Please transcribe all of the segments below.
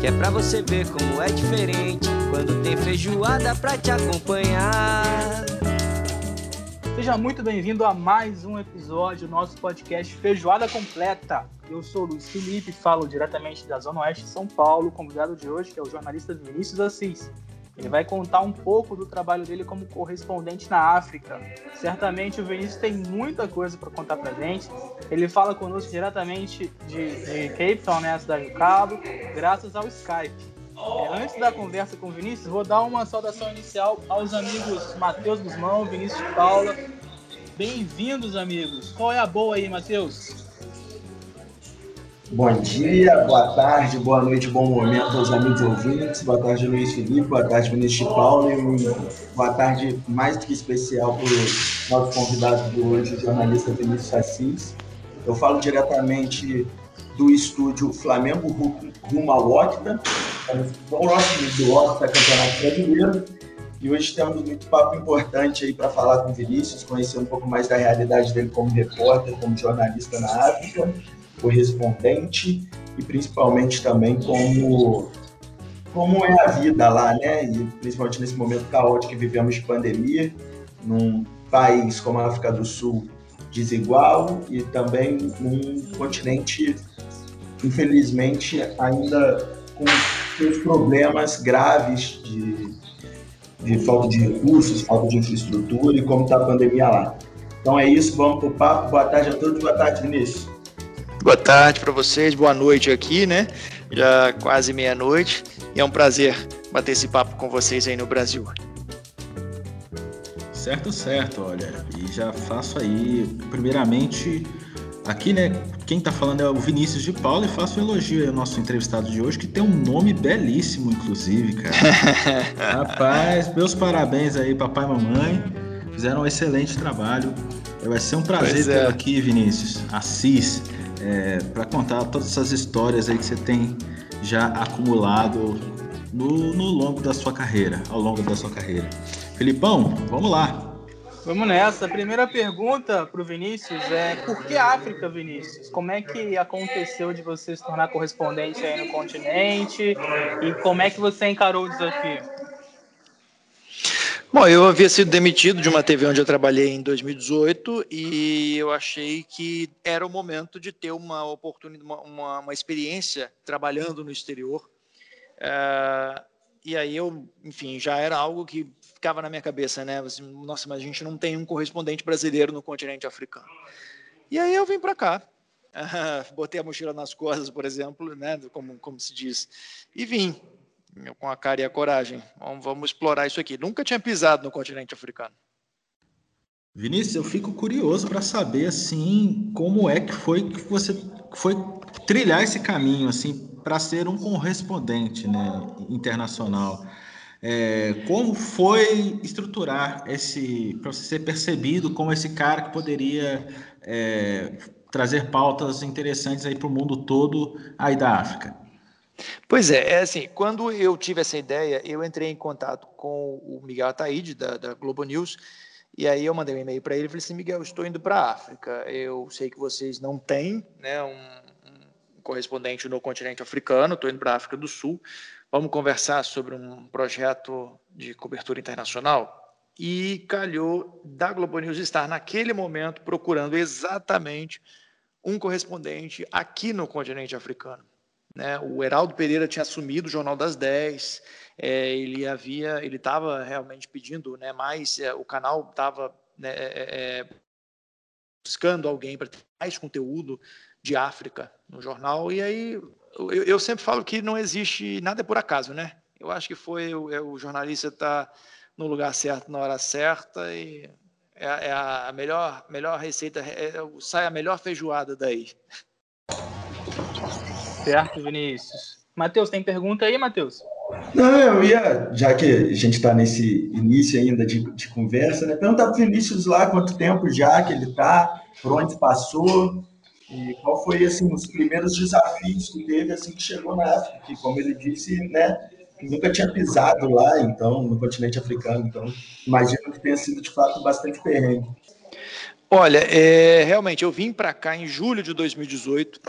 que é pra você ver como é diferente quando tem feijoada pra te acompanhar. Seja muito bem-vindo a mais um episódio do nosso podcast Feijoada Completa. Eu sou o Luiz Felipe, falo diretamente da Zona Oeste de São Paulo. O convidado de hoje é o jornalista Vinícius Assis. Ele vai contar um pouco do trabalho dele como correspondente na África. Certamente o Vinícius tem muita coisa para contar para gente. Ele fala conosco diretamente de, de Cape Town, né, a cidade do Cabo, graças ao Skype. É, antes da conversa com o Vinícius, vou dar uma saudação inicial aos amigos Matheus Guzmão, Vinícius Paula. Bem-vindos, amigos. Qual é a boa aí, Matheus? Bom dia, boa tarde, boa noite, bom momento aos amigos ouvintes. Boa tarde, Luiz Felipe. Boa tarde, Vinícius Paulo. E boa tarde mais do que especial para o nosso convidado de hoje, o jornalista Vinícius Assis. Eu falo diretamente do estúdio Flamengo rumo ao Octa, próximo do Octa Campeonato Brasileiro. E hoje temos muito papo importante aí para falar com o Vinícius, conhecer um pouco mais da realidade dele como repórter, como jornalista na África correspondente e principalmente também como como é a vida lá, né? E principalmente nesse momento caótico que vivemos de pandemia, num país como a África do Sul desigual e também num continente, infelizmente, ainda com seus problemas graves de, de falta de recursos, falta de infraestrutura e como está a pandemia lá. Então é isso, vamos para o papo. Boa tarde a todos, boa tarde, Vinícius. Boa tarde para vocês, boa noite aqui, né? Já quase meia-noite. E é um prazer bater esse papo com vocês aí no Brasil. Certo, certo, olha. E já faço aí, primeiramente, aqui, né? Quem tá falando é o Vinícius de Paula e faço um elogio aí ao nosso entrevistado de hoje, que tem um nome belíssimo, inclusive, cara. Rapaz, meus parabéns aí, papai e mamãe. Fizeram um excelente trabalho. Vai ser um prazer ter é. aqui, Vinícius. Assis é, para contar todas essas histórias aí que você tem já acumulado no, no longo da sua carreira, ao longo da sua carreira. Filipão, vamos lá. Vamos nessa. A primeira pergunta para o Vinícius é por que África, Vinícius? Como é que aconteceu de você se tornar correspondente aí no continente e como é que você encarou o desafio? Bom, eu havia sido demitido de uma TV onde eu trabalhei em 2018 e eu achei que era o momento de ter uma oportunidade, uma, uma, experiência trabalhando no exterior. Uh, e aí eu, enfim, já era algo que ficava na minha cabeça, né? Assim, Nossa, mas a gente não tem um correspondente brasileiro no continente africano. E aí eu vim para cá, uh, botei a mochila nas costas, por exemplo, né? Como, como se diz, e vim com a cara e a coragem. Vamos, vamos explorar isso aqui. Nunca tinha pisado no continente africano. Vinícius, eu fico curioso para saber assim como é que foi que você foi trilhar esse caminho assim para ser um correspondente né, internacional. É, como foi estruturar esse para você ser percebido como esse cara que poderia é, trazer pautas interessantes aí para o mundo todo aí da África? Pois é, é assim, quando eu tive essa ideia, eu entrei em contato com o Miguel Ataíde, da, da Globo News, e aí eu mandei um e-mail para ele e falei assim, Miguel, estou indo para a África, eu sei que vocês não têm né, um, um correspondente no continente africano, estou indo para a África do Sul, vamos conversar sobre um projeto de cobertura internacional? E calhou da Globo News estar naquele momento procurando exatamente um correspondente aqui no continente africano. Né? O Heraldo Pereira tinha assumido o Jornal das 10, é, ele havia, ele estava realmente pedindo né, mais, é, o canal estava né, é, é, é, buscando alguém para ter mais conteúdo de África no jornal, e aí eu, eu, sempre falo que não existe nada por acaso, né? Eu acho que foi o, o jornalista estar tá no lugar certo na hora certa e é, a melhor, melhor receita, sai a melhor feijoada daí. Certo, Vinícius. Matheus, tem pergunta aí, Matheus? Não, eu ia, já que a gente está nesse início ainda de, de conversa, né, perguntar para o Vinícius lá quanto tempo já que ele está, por onde passou, e qual foi assim, os primeiros desafios que teve assim que chegou na África, que como ele disse, né, nunca tinha pisado lá, então, no continente africano, então imagino que tenha sido de fato bastante perrengue. Olha, é, realmente eu vim para cá em julho de 2018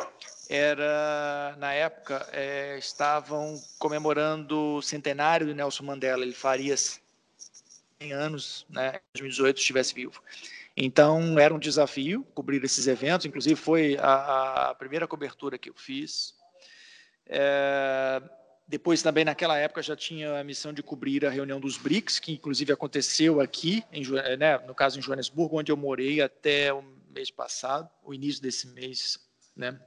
era na época é, estavam comemorando o centenário do Nelson Mandela. Ele faria 100 anos, né, em 2018, se estivesse vivo. Então era um desafio cobrir esses eventos. Inclusive foi a, a primeira cobertura que eu fiz. É, depois também naquela época já tinha a missão de cobrir a reunião dos BRICS, que inclusive aconteceu aqui, em, né, no caso em Joanesburgo, onde eu morei até o mês passado, o início desse mês, né?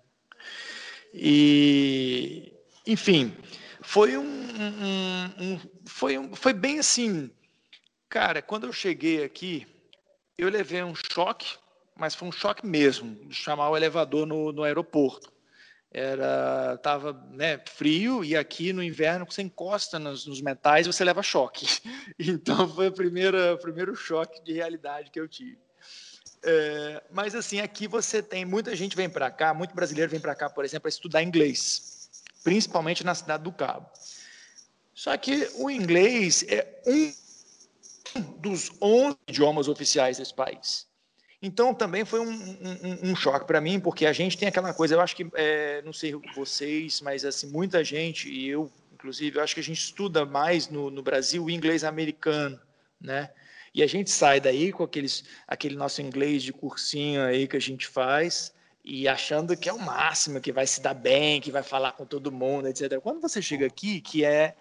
E, enfim, foi um, um, um, foi um, foi bem assim, cara. Quando eu cheguei aqui, eu levei um choque, mas foi um choque mesmo, de chamar o elevador no, no aeroporto. Era tava né, frio e aqui no inverno você encosta nos, nos metais você leva choque. Então foi a primeira, o primeiro choque de realidade que eu tive. É, mas assim, aqui você tem muita gente vem para cá, muito brasileiro vem para cá, por exemplo, para estudar inglês, principalmente na cidade do Cabo. Só que o inglês é um dos 11 idiomas oficiais desse país. Então também foi um, um, um choque para mim, porque a gente tem aquela coisa, eu acho que, é, não sei vocês, mas assim, muita gente, e eu inclusive, eu acho que a gente estuda mais no, no Brasil o inglês americano, né? E a gente sai daí com aqueles, aquele nosso inglês de cursinho aí que a gente faz e achando que é o máximo, que vai se dar bem, que vai falar com todo mundo, etc. Quando você chega aqui, que é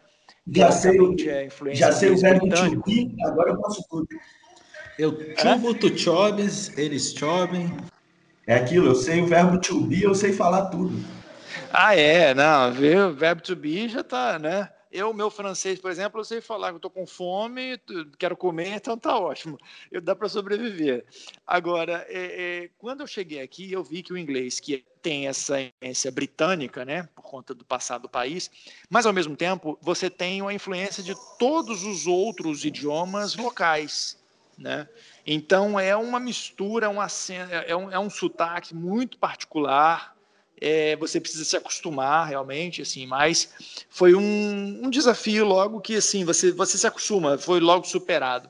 já sei, é já sei o verbo to be, agora eu posso tudo. Eu tubo, tu chobes, eles chobem. É aquilo, eu sei o verbo to be, eu sei falar tudo. Ah, é, não, o verbo to be já tá, né? Eu, meu francês, por exemplo, eu sei falar que eu estou com fome, quero comer, então tá ótimo. Eu dá para sobreviver. Agora, é, é, quando eu cheguei aqui, eu vi que o inglês, que tem essa influência britânica, né, por conta do passado do país, mas ao mesmo tempo você tem uma influência de todos os outros idiomas locais, né? Então é uma mistura, uma, é, um, é um sotaque muito particular é, você precisa se acostumar realmente, assim, mas foi um, um, desafio logo que, assim, você, você se acostuma, foi logo superado.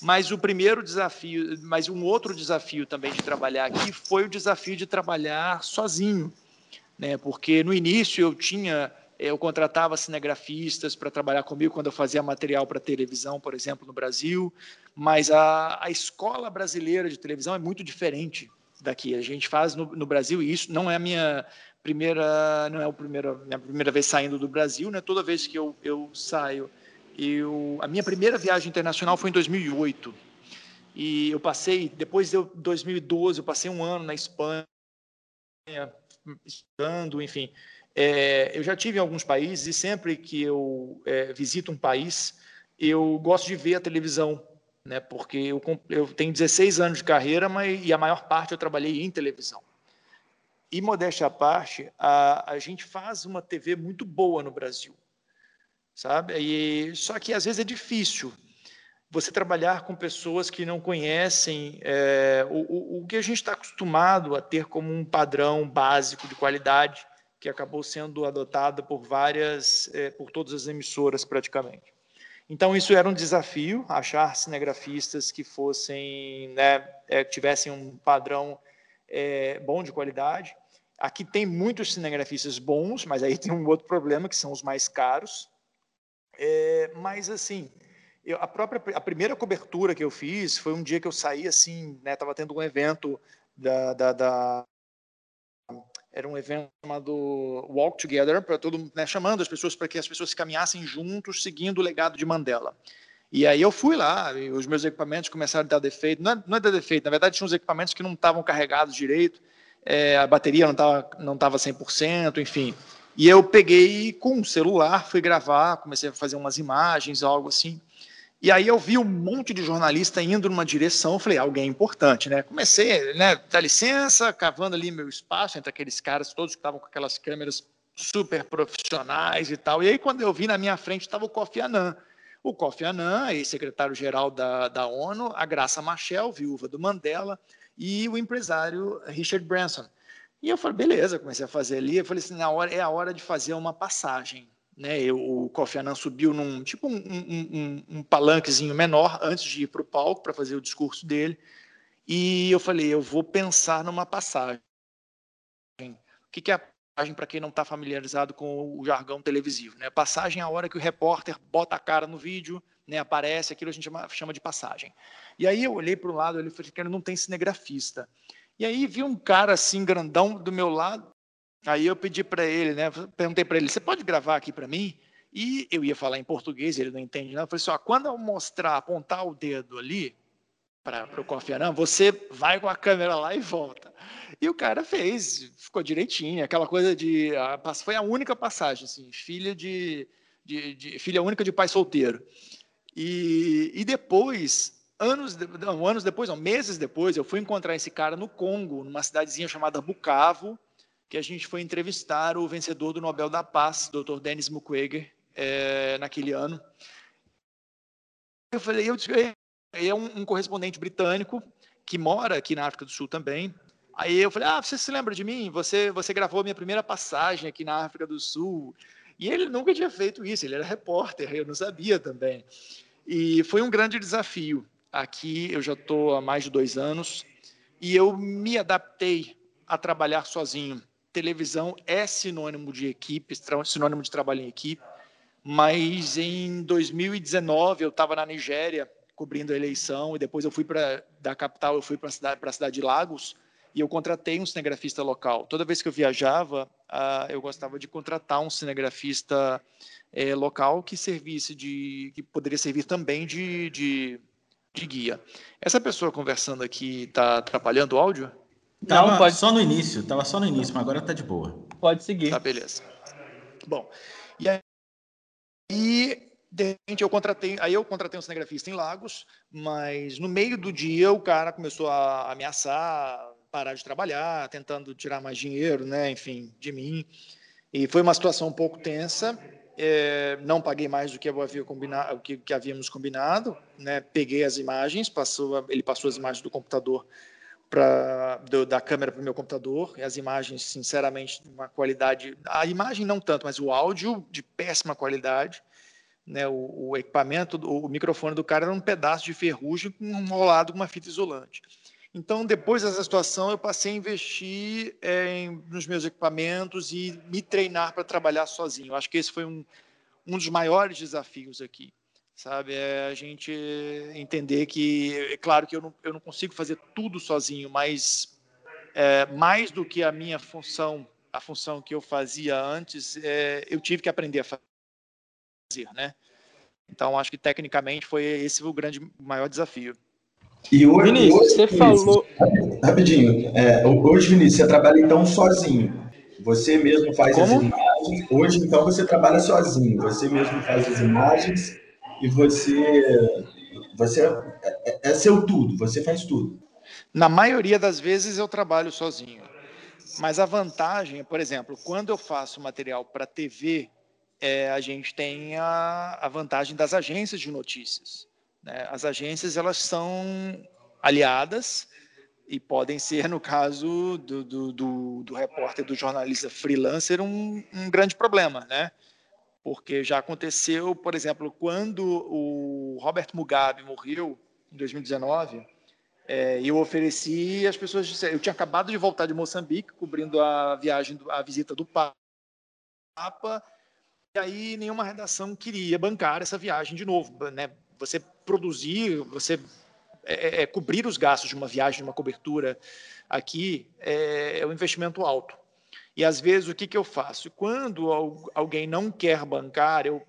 Mas o primeiro desafio, mas um outro desafio também de trabalhar aqui foi o desafio de trabalhar sozinho, né? Porque no início eu tinha, eu contratava cinegrafistas para trabalhar comigo quando eu fazia material para televisão, por exemplo, no Brasil, mas a, a escola brasileira de televisão é muito diferente daqui. A gente faz no, no, Brasil e isso não é a minha primeira, não é a primeira, minha primeira vez saindo do Brasil, né? Toda vez que eu, eu saio, eu a minha primeira viagem internacional foi em 2008 e eu passei depois de 2012 eu passei um ano na Espanha estudando, enfim. É, eu já tive em alguns países e sempre que eu é, visito um país eu gosto de ver a televisão né? Porque eu, eu tenho 16 anos de carreira, mas e a maior parte eu trabalhei em televisão. E modéstia à parte, a, a gente faz uma TV muito boa no Brasil, sabe? E só que às vezes é difícil você trabalhar com pessoas que não conhecem é, o, o, que a gente está acostumado a ter como um padrão básico de qualidade que acabou sendo adotado por várias, é, por todas as emissoras praticamente. Então, isso era um desafio, achar cinegrafistas que fossem, né, é, tivessem um padrão é, bom de qualidade. Aqui tem muitos cinegrafistas bons, mas aí tem um outro problema, que são os mais caros. É, mas, assim, eu, a própria a primeira cobertura que eu fiz foi um dia que eu saí, assim, estava né, tendo um evento da, da, da era um evento chamado Walk Together, para todo, né, chamando as pessoas para que as pessoas caminhassem juntos, seguindo o legado de Mandela. E aí eu fui lá, e os meus equipamentos começaram a dar defeito. Não é, não é dar defeito, na verdade tinha uns equipamentos que não estavam carregados direito, é, a bateria não estava não tava 100%, enfim. E eu peguei com um celular, fui gravar, comecei a fazer umas imagens, algo assim. E aí eu vi um monte de jornalista indo numa direção, eu falei, alguém importante, né? Comecei, né, dá licença, cavando ali meu espaço entre aqueles caras todos que estavam com aquelas câmeras super profissionais e tal. E aí, quando eu vi na minha frente, estava o Kofi Annan. O Kofi Annan, ex-secretário-geral da, da ONU, a Graça Machel, viúva do Mandela, e o empresário Richard Branson. E eu falei, beleza, comecei a fazer ali. Eu falei assim, na hora, é a hora de fazer uma passagem. Né? O Kofi Annan subiu num tipo um, um, um, palanquezinho menor antes de ir para o palco para fazer o discurso dele. E eu falei, eu vou pensar numa passagem. O que, que é a passagem para quem não está familiarizado com o jargão televisivo? Né? Passagem é a hora que o repórter bota a cara no vídeo, né, aparece, aquilo a gente chama, chama de passagem. E aí eu olhei para o lado, ele falei, que não tem cinegrafista. E aí vi um cara assim, grandão, do meu lado. Aí eu pedi para ele, né? Perguntei para ele: você pode gravar aqui para mim? E eu ia falar em português, ele não entende nada. Eu falei assim: ó, quando eu mostrar, apontar o dedo ali para o Annan, você vai com a câmera lá e volta. E o cara fez, ficou direitinho, aquela coisa de. A, foi a única passagem, assim, filha de, de, de filha única de pai solteiro. E, e depois anos, não, anos depois, não, meses depois, eu fui encontrar esse cara no Congo, numa cidadezinha chamada Bukavu, que a gente foi entrevistar o vencedor do Nobel da Paz, Dr. Denis Mukwege, é, naquele ano. Eu falei, eu, é um, um, correspondente britânico que mora aqui na África do Sul também. Aí eu falei, ah, você se lembra de mim? Você, você gravou a minha primeira passagem aqui na África do Sul. E ele nunca tinha feito isso, ele era repórter, eu não sabia também. E foi um grande desafio. Aqui eu já estou há mais de dois anos e eu me adaptei a trabalhar sozinho. Televisão é sinônimo de equipe, sinônimo de trabalho em equipe, mas em 2019 eu estava na Nigéria cobrindo a eleição e depois eu fui para da capital, eu fui para a cidade, cidade de Lagos e eu contratei um cinegrafista local. Toda vez que eu viajava, uh, eu gostava de contratar um cinegrafista eh, local que servisse de, que poderia servir também de, de de guia. Essa pessoa conversando aqui está atrapalhando o áudio? Não, tava pode. Só no início, tava só no início, mas agora está de boa. Pode seguir. Tá, beleza. Bom, e aí, de repente, eu contratei, aí eu contratei um cinegrafista em Lagos, mas no meio do dia o cara começou a ameaçar, parar de trabalhar, tentando tirar mais dinheiro, né, enfim, de mim. E foi uma situação um pouco tensa é, não paguei mais do que, eu havia combinado, o que, que havíamos combinado, né? Peguei as imagens, passou, ele passou as imagens do computador para da câmera para o meu computador e as imagens, sinceramente, uma qualidade, a imagem não tanto, mas o áudio de péssima qualidade, né? O, o equipamento, o, o microfone do cara era um pedaço de ferrugem enrolado com uma fita isolante. Então, depois dessa situação, eu passei a investir é, nos meus equipamentos e me treinar para trabalhar sozinho. Eu acho que esse foi um, um dos maiores desafios aqui, sabe? É a gente entender que, é claro que eu não, eu não consigo fazer tudo sozinho, mas é, mais do que a minha função, a função que eu fazia antes, é, eu tive que aprender a fazer, né? Então, acho que tecnicamente foi esse o grande, maior desafio. E hoje, Vinícius, hoje, você Vinícius, falou. Rapidinho. É, hoje, Vinícius, você trabalha então sozinho. Você mesmo faz Como? as imagens. Hoje, então, você trabalha sozinho. Você mesmo faz as imagens e você. Você é, é, é seu tudo, você faz tudo. Na maioria das vezes eu trabalho sozinho. Mas a vantagem, por exemplo, quando eu faço material para TV, é, a gente tem a, a vantagem das agências de notícias. Né? As agências elas são aliadas e podem ser, no caso do, do, do, do repórter, do jornalista freelancer, um, um, grande problema, né? Porque já aconteceu, por exemplo, quando o Robert Mugabe morreu em 2019, é, eu ofereci, as pessoas disseram, eu tinha acabado de voltar de Moçambique, cobrindo a viagem, a visita do Papa, e aí nenhuma redação queria bancar essa viagem de novo, né? Você produzir, você é, é, é, cobrir os gastos de uma viagem, de uma cobertura aqui, é, é um investimento alto. E às vezes o que, que eu faço? Quando alguém não quer bancar, eu,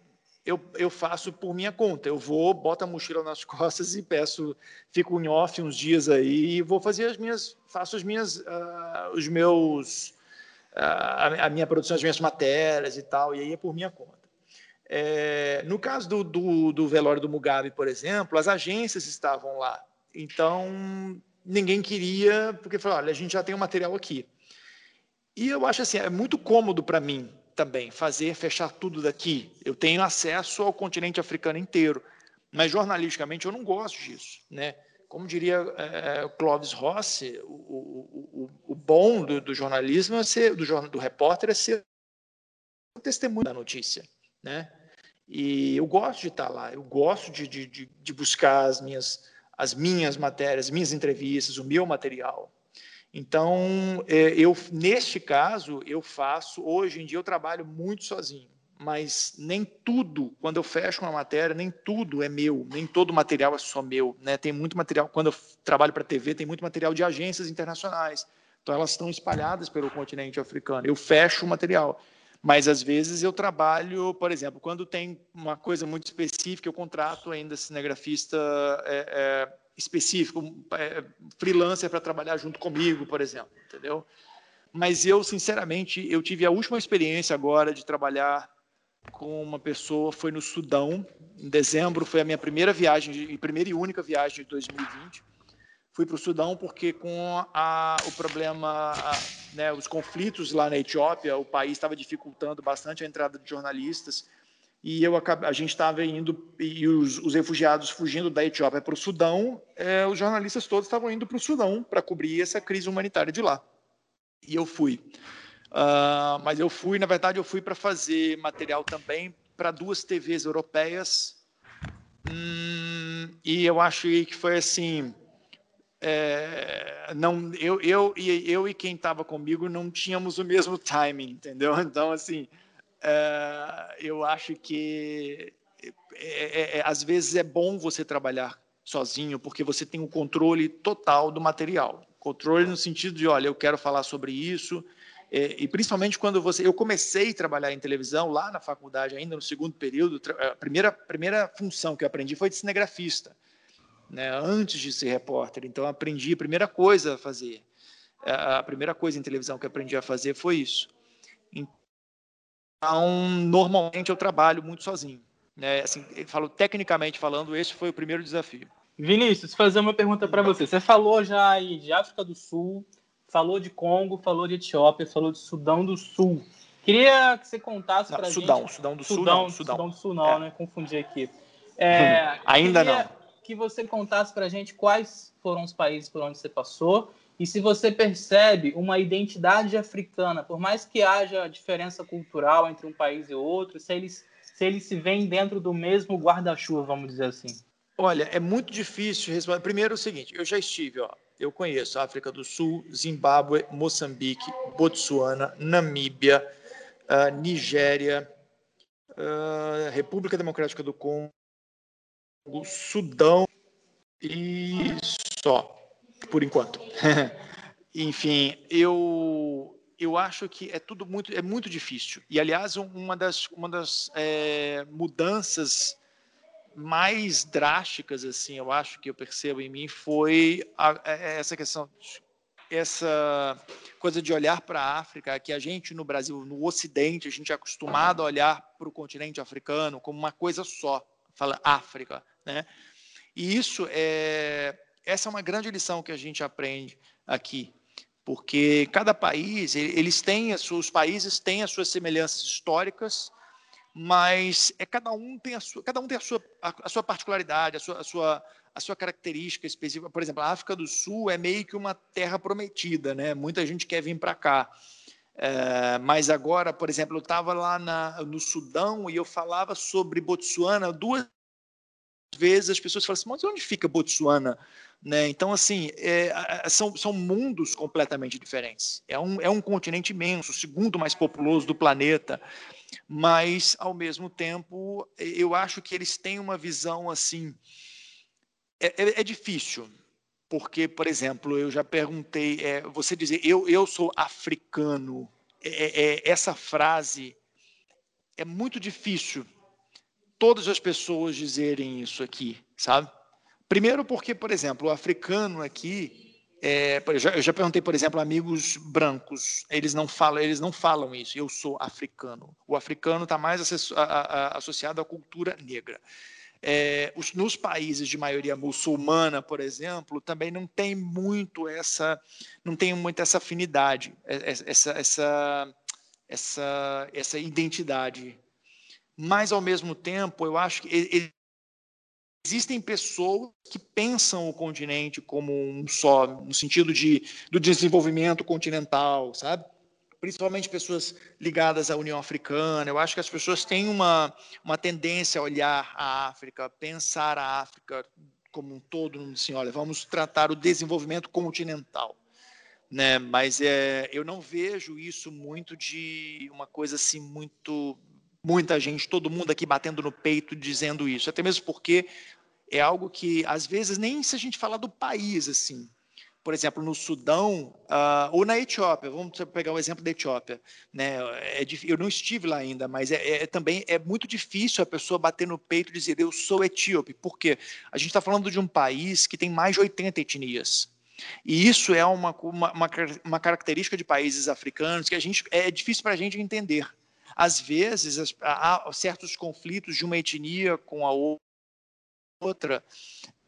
eu, eu faço por minha conta. Eu vou, boto a mochila nas costas e peço, fico em off uns dias aí e vou fazer as minhas, faço as minhas, uh, os meus, uh, a minha produção, as minhas matérias e tal, e aí é por minha conta. É, no caso do, do, do, velório do Mugabe, por exemplo, as agências estavam lá. Então, ninguém queria, porque falou: olha, a gente já tem o material aqui. E eu acho assim, é muito cômodo para mim também fazer fechar tudo daqui. Eu tenho acesso ao continente africano inteiro, mas jornalisticamente eu não gosto disso, né? Como diria é, Clóvis Rossi, o, o, o, o bom do, do, jornalismo é ser, do, do repórter é ser o testemunho da notícia, né? E eu gosto de estar lá, eu gosto de, de, de buscar as minhas, as minhas matérias, minhas entrevistas, o meu material. Então, é, eu neste caso, eu faço, hoje em dia eu trabalho muito sozinho, mas nem tudo, quando eu fecho uma matéria, nem tudo é meu, nem todo material é só meu, né? Tem muito material, quando eu trabalho para TV, tem muito material de agências internacionais. Então elas estão espalhadas pelo continente africano. Eu fecho o material. Mas às vezes eu trabalho, por exemplo, quando tem uma coisa muito específica, eu contrato ainda cinegrafista é, é, específico, é, freelancer para trabalhar junto comigo, por exemplo, entendeu? Mas eu, sinceramente, eu tive a última experiência agora de trabalhar com uma pessoa, foi no Sudão, em dezembro, foi a minha primeira viagem, primeira e única viagem de 2020. Fui para o Sudão porque com a, o problema, a, né, os conflitos lá na Etiópia, o país estava dificultando bastante a entrada de jornalistas, e eu a gente estava indo e os, os, refugiados fugindo da Etiópia para o Sudão, é, os jornalistas todos estavam indo para o Sudão para cobrir essa crise humanitária de lá. E eu fui. Uh, mas eu fui, na verdade, eu fui para fazer material também para duas TVs europeias. Hum, e eu acho que foi assim. É, não, eu, eu, eu e quem estava comigo não tínhamos o mesmo timing, entendeu? Então, assim, eu acho que é, é, às vezes é bom você trabalhar sozinho, porque você tem o controle total do material. Controle no sentido de, olha, eu quero falar sobre isso, e principalmente quando você. Eu comecei a trabalhar em televisão lá na faculdade, ainda no segundo período. A primeira, primeira função que eu aprendi foi de cinegrafista, né, antes de ser repórter. Então, aprendi a primeira coisa a fazer. A primeira coisa em televisão que aprendi a fazer foi isso. Então, normalmente eu trabalho muito sozinho. Né? Assim, falo, tecnicamente falando, esse foi o primeiro desafio. Vinícius, fazer uma pergunta para você. Você falou já aí de África do Sul, falou de Congo, falou de Etiópia, falou de Sudão do Sul. Queria que você contasse para gente. Sudão, Sudão do Sul, Sudão, não, Sudão. Sudão do Sul, não, é. né? Confundi aqui. É, Ainda não. Que você contasse para gente quais foram os países por onde você passou e se você percebe uma identidade africana, por mais que haja diferença cultural entre um país e outro, se eles se eles se veem dentro do mesmo guarda-chuva, vamos dizer assim. Olha, é muito difícil responder. Primeiro, é o seguinte: eu já estive, ó, eu conheço África do Sul, Zimbábue, Moçambique, Botsuana, Namíbia, uh, Nigéria, uh, República Democrática do Congo, Sudão e só por enquanto. Enfim, eu eu acho que é tudo muito é muito difícil. E aliás, uma das uma das é, mudanças mais drásticas assim, eu acho que eu percebo em mim foi a, a, é, essa questão essa coisa de olhar para a África, que a gente no Brasil, no Ocidente, a gente é acostumado a olhar para o continente africano como uma coisa só, fala África, né? E isso é essa é uma grande lição que a gente aprende aqui, porque cada país, eles têm os países têm as suas semelhanças históricas, mas é cada um tem a sua, cada um tem a sua, a, a sua particularidade, a sua, a sua, a sua característica específica. Por exemplo, a África do Sul é meio que uma terra prometida, né? Muita gente quer vir para cá. É, mas agora, por exemplo, eu estava lá na, no Sudão e eu falava sobre Botsuana duas vezes as pessoas falam assim, mas onde fica Botsuana? Né? Então, assim, é, são, são mundos completamente diferentes. É um, é um continente imenso, o segundo mais populoso do planeta, mas, ao mesmo tempo, eu acho que eles têm uma visão assim. É, é, é difícil, porque, por exemplo, eu já perguntei, é, você dizer eu, eu sou africano, é, é, essa frase é muito difícil todas as pessoas dizerem isso aqui, sabe? Primeiro porque, por exemplo, o africano aqui, é, eu, já, perguntei, por exemplo, amigos brancos, eles não falam, eles não falam isso. Eu sou africano. O africano está mais associado à cultura negra. É, os, nos países de maioria muçulmana, por exemplo, também não tem muito essa, não tem muito essa afinidade, é, é, essa, essa essa, essa identidade. Mas, ao mesmo tempo, eu acho que existem pessoas que pensam o continente como um só, no sentido de, do desenvolvimento continental, sabe? Principalmente pessoas ligadas à União Africana. Eu acho que as pessoas têm uma, uma tendência a olhar a África, pensar a África como um todo, assim, olha, vamos tratar o desenvolvimento continental. Né? Mas é, eu não vejo isso muito de uma coisa assim muito muita gente, todo mundo aqui batendo no peito dizendo isso, até mesmo porque é algo que, às vezes, nem se a gente falar do país, assim, por exemplo, no Sudão uh, ou na Etiópia, vamos pegar o exemplo da Etiópia, né? É, eu não estive lá ainda, mas é, é, também é muito difícil a pessoa bater no peito e dizer eu sou etíope, porque a gente está falando de um país que tem mais de 80 etnias. E isso é uma, uma, uma característica de países africanos que a gente é difícil para a gente entender. Às vezes, há certos conflitos de uma etnia com a outra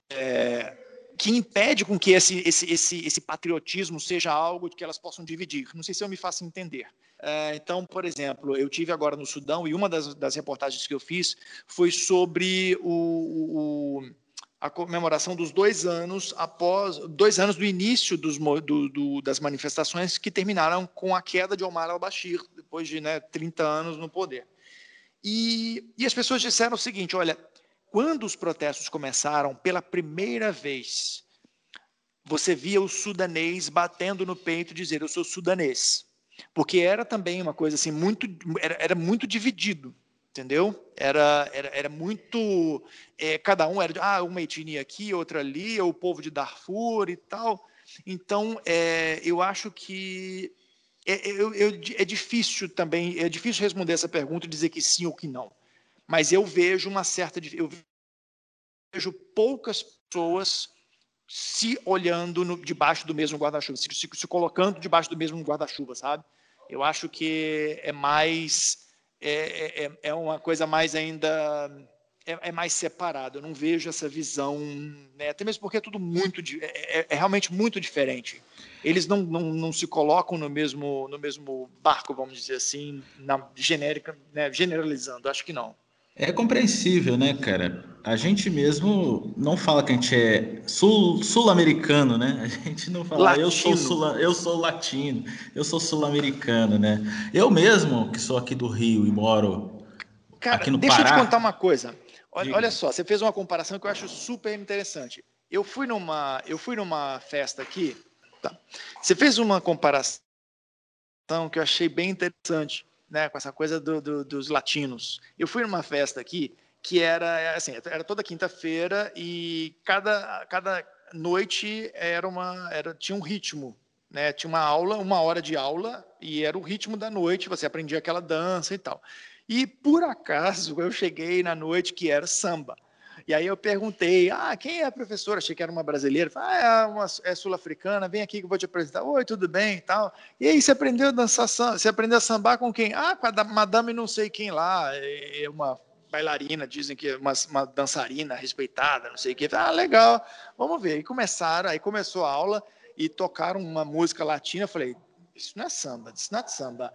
é, que impede com que esse, esse, esse, esse patriotismo seja algo que elas possam dividir. Não sei se eu me faço entender. É, então, por exemplo, eu tive agora no Sudão e uma das, das reportagens que eu fiz foi sobre o, o a comemoração dos dois anos após dois anos do início dos, do, do, das manifestações que terminaram com a queda de Omar al-Bashir depois de né, 30 anos no poder. E, e as pessoas disseram o seguinte: olha, quando os protestos começaram, pela primeira vez, você via o sudanês batendo no peito dizer: eu sou sudanês, porque era também uma coisa assim muito era, era muito dividido entendeu? Era, era, era muito. É, cada um era ah, uma etnia aqui, outra ali, o povo de Darfur e tal. Então, é, eu acho que é, eu, eu, é difícil também, é difícil responder essa pergunta e dizer que sim ou que não. Mas eu vejo uma certa. Eu vejo poucas pessoas se olhando no, debaixo do mesmo guarda-chuva, se, se, se colocando debaixo do mesmo guarda-chuva, sabe? Eu acho que é mais é, é, é, é uma coisa mais ainda é, é, mais separado. Eu não vejo essa visão, né? até mesmo porque é tudo muito é, é, é, realmente muito diferente. Eles não, não, não se colocam no mesmo no mesmo barco, vamos dizer assim, na genérica, né? generalizando. Acho que não. É compreensível, né, cara? A gente mesmo não fala que a gente é sul-americano, sul né? A gente não fala, ah, eu sou, sul, eu sou latino, eu sou sul-americano, né? Eu mesmo, que sou aqui do Rio e moro cara, aqui no deixa Pará... Deixa eu te contar uma coisa. Olha, olha, só, você fez uma comparação que eu acho super interessante. Eu fui numa, eu fui numa festa aqui, tá? Você fez uma comparação que eu achei bem interessante né, com essa coisa do, do, dos latinos. Eu fui numa festa aqui que era assim, era toda quinta-feira e cada, cada noite era uma era tinha um ritmo, né? Tinha uma aula, uma hora de aula e era o ritmo da noite, você aprendia aquela dança e tal. E por acaso eu cheguei na noite que era samba. E aí eu perguntei, ah, quem é a professora? Achei que era uma brasileira. Ah, é, uma, é sul-africana, vem aqui que eu vou te apresentar. Oi, tudo bem e tal. E aí, você aprendeu a dançar, você aprendeu a sambar com quem? Ah, com a madame não sei quem lá, é uma bailarina, dizem que é uma, uma dançarina respeitada, não sei o quê. Ah, legal, vamos ver. E começaram, aí começou a aula e tocaram uma música latina. Eu falei, isso não é samba, isso não é samba.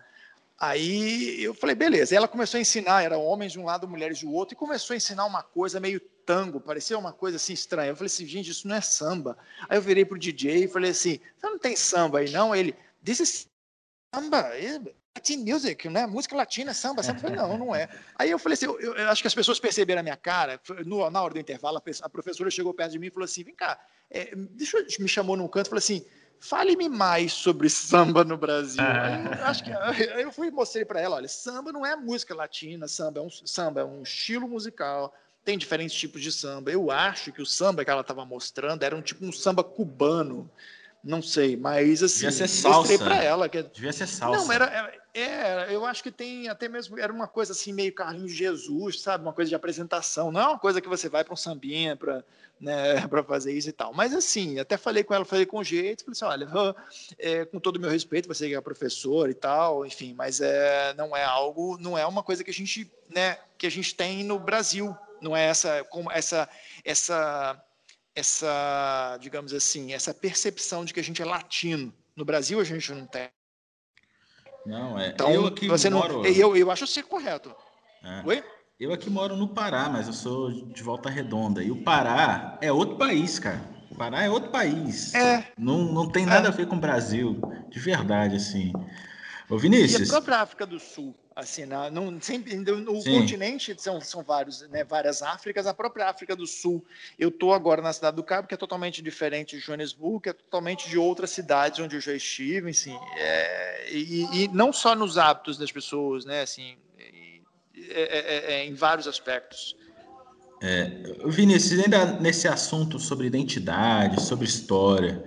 Aí eu falei, beleza. Ela começou a ensinar, eram homens de um lado, mulheres do outro, e começou a ensinar uma coisa meio tango, parecia uma coisa assim estranha. Eu falei assim, gente, isso não é samba. Aí eu virei pro DJ e falei assim, você não tem samba aí não? Ele, this is samba, Latin music, né? Música latina, samba, samba. Eu falei, não, não é. Aí eu falei assim, eu, eu, acho que as pessoas perceberam a minha cara, no, na hora do intervalo, a professora chegou perto de mim e falou assim, vem cá, é, deixa me chamou num canto e falou assim, Fale-me mais sobre samba no Brasil. Ah. Eu, acho que eu fui e mostrei para ela, olha, samba não é música latina, samba é um samba é um estilo musical, tem diferentes tipos de samba. Eu acho que o samba que ela estava mostrando era um tipo um samba cubano, não sei, mas assim, Devia ser salsa. mostrei para ela que Devia ser salsa. Não, era, era é, eu acho que tem até mesmo. Era uma coisa assim, meio Carlinhos Jesus, sabe? Uma coisa de apresentação. Não é uma coisa que você vai para um sambinha para né, fazer isso e tal. Mas assim, até falei com ela, falei com jeito, falei assim: olha, é, com todo o meu respeito, você que é professor e tal, enfim, mas é, não é algo, não é uma coisa que a gente, né, que a gente tem no Brasil. Não é essa, como essa, essa, essa, digamos assim, essa percepção de que a gente é latino. No Brasil a gente não tem. Não, é. Então, eu aqui você moro... não. Eu, eu acho ser correto. É. Oi? Eu aqui moro no Pará, mas eu sou de Volta Redonda. E o Pará é outro país, cara. O Pará é outro país. É. Não, não tem nada É. a ver com o Brasil. De verdade, assim. Ô, E a Vinícius. própria África do Sul, assim, na, não, sempre, no Sim. continente são, são vários, né, várias Áfricas, a própria África do Sul, eu estou agora na cidade do Cabo, que é totalmente diferente de Joanesburgo, que é totalmente de outras cidades onde eu já estive, assim, é, e, e não só nos hábitos das pessoas, né, assim, é- é- é em vários aspectos. Vinícius, ainda nesse assunto sobre identidade, sobre história,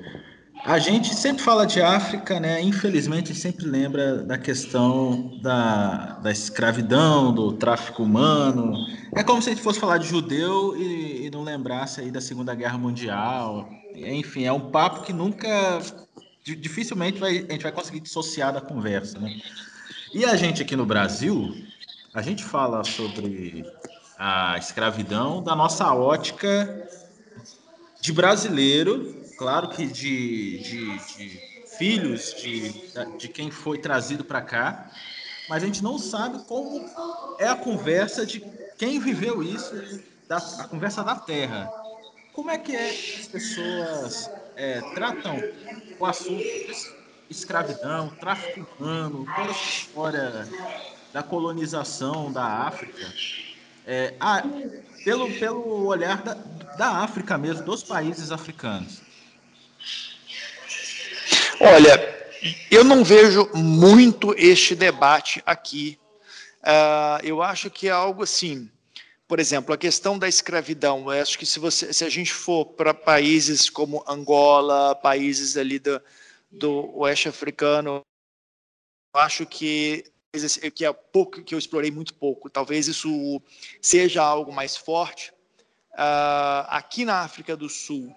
a gente sempre fala de África, né? Infelizmente, sempre lembra da questão da, da escravidão, do tráfico humano. É como se a gente fosse falar de judeu e, e não lembrasse aí da Segunda Guerra Mundial. Enfim, é um papo que nunca, di- dificilmente vai, a gente vai conseguir dissociar da conversa, né? E a gente aqui no Brasil, a gente fala sobre a escravidão da nossa ótica de brasileiro, claro que de, de, de filhos de, de quem foi trazido para cá, mas a gente não sabe como é a conversa de quem viveu isso, da, a conversa da terra. Como é que é as pessoas é, tratam o assunto escravidão, tráfico humano, toda essa história da colonização da África? É, ah, pelo, pelo olhar da, da África mesmo, dos países africanos. Olha, eu não vejo muito este debate aqui. Ah, eu acho que é algo assim. Por exemplo, a questão da escravidão. Eu acho que se, você, se a gente for para países como Angola, países ali do, do oeste africano, eu acho que que é pouco que eu explorei muito pouco. Talvez isso seja algo mais forte. Ah, aqui na África do Sul,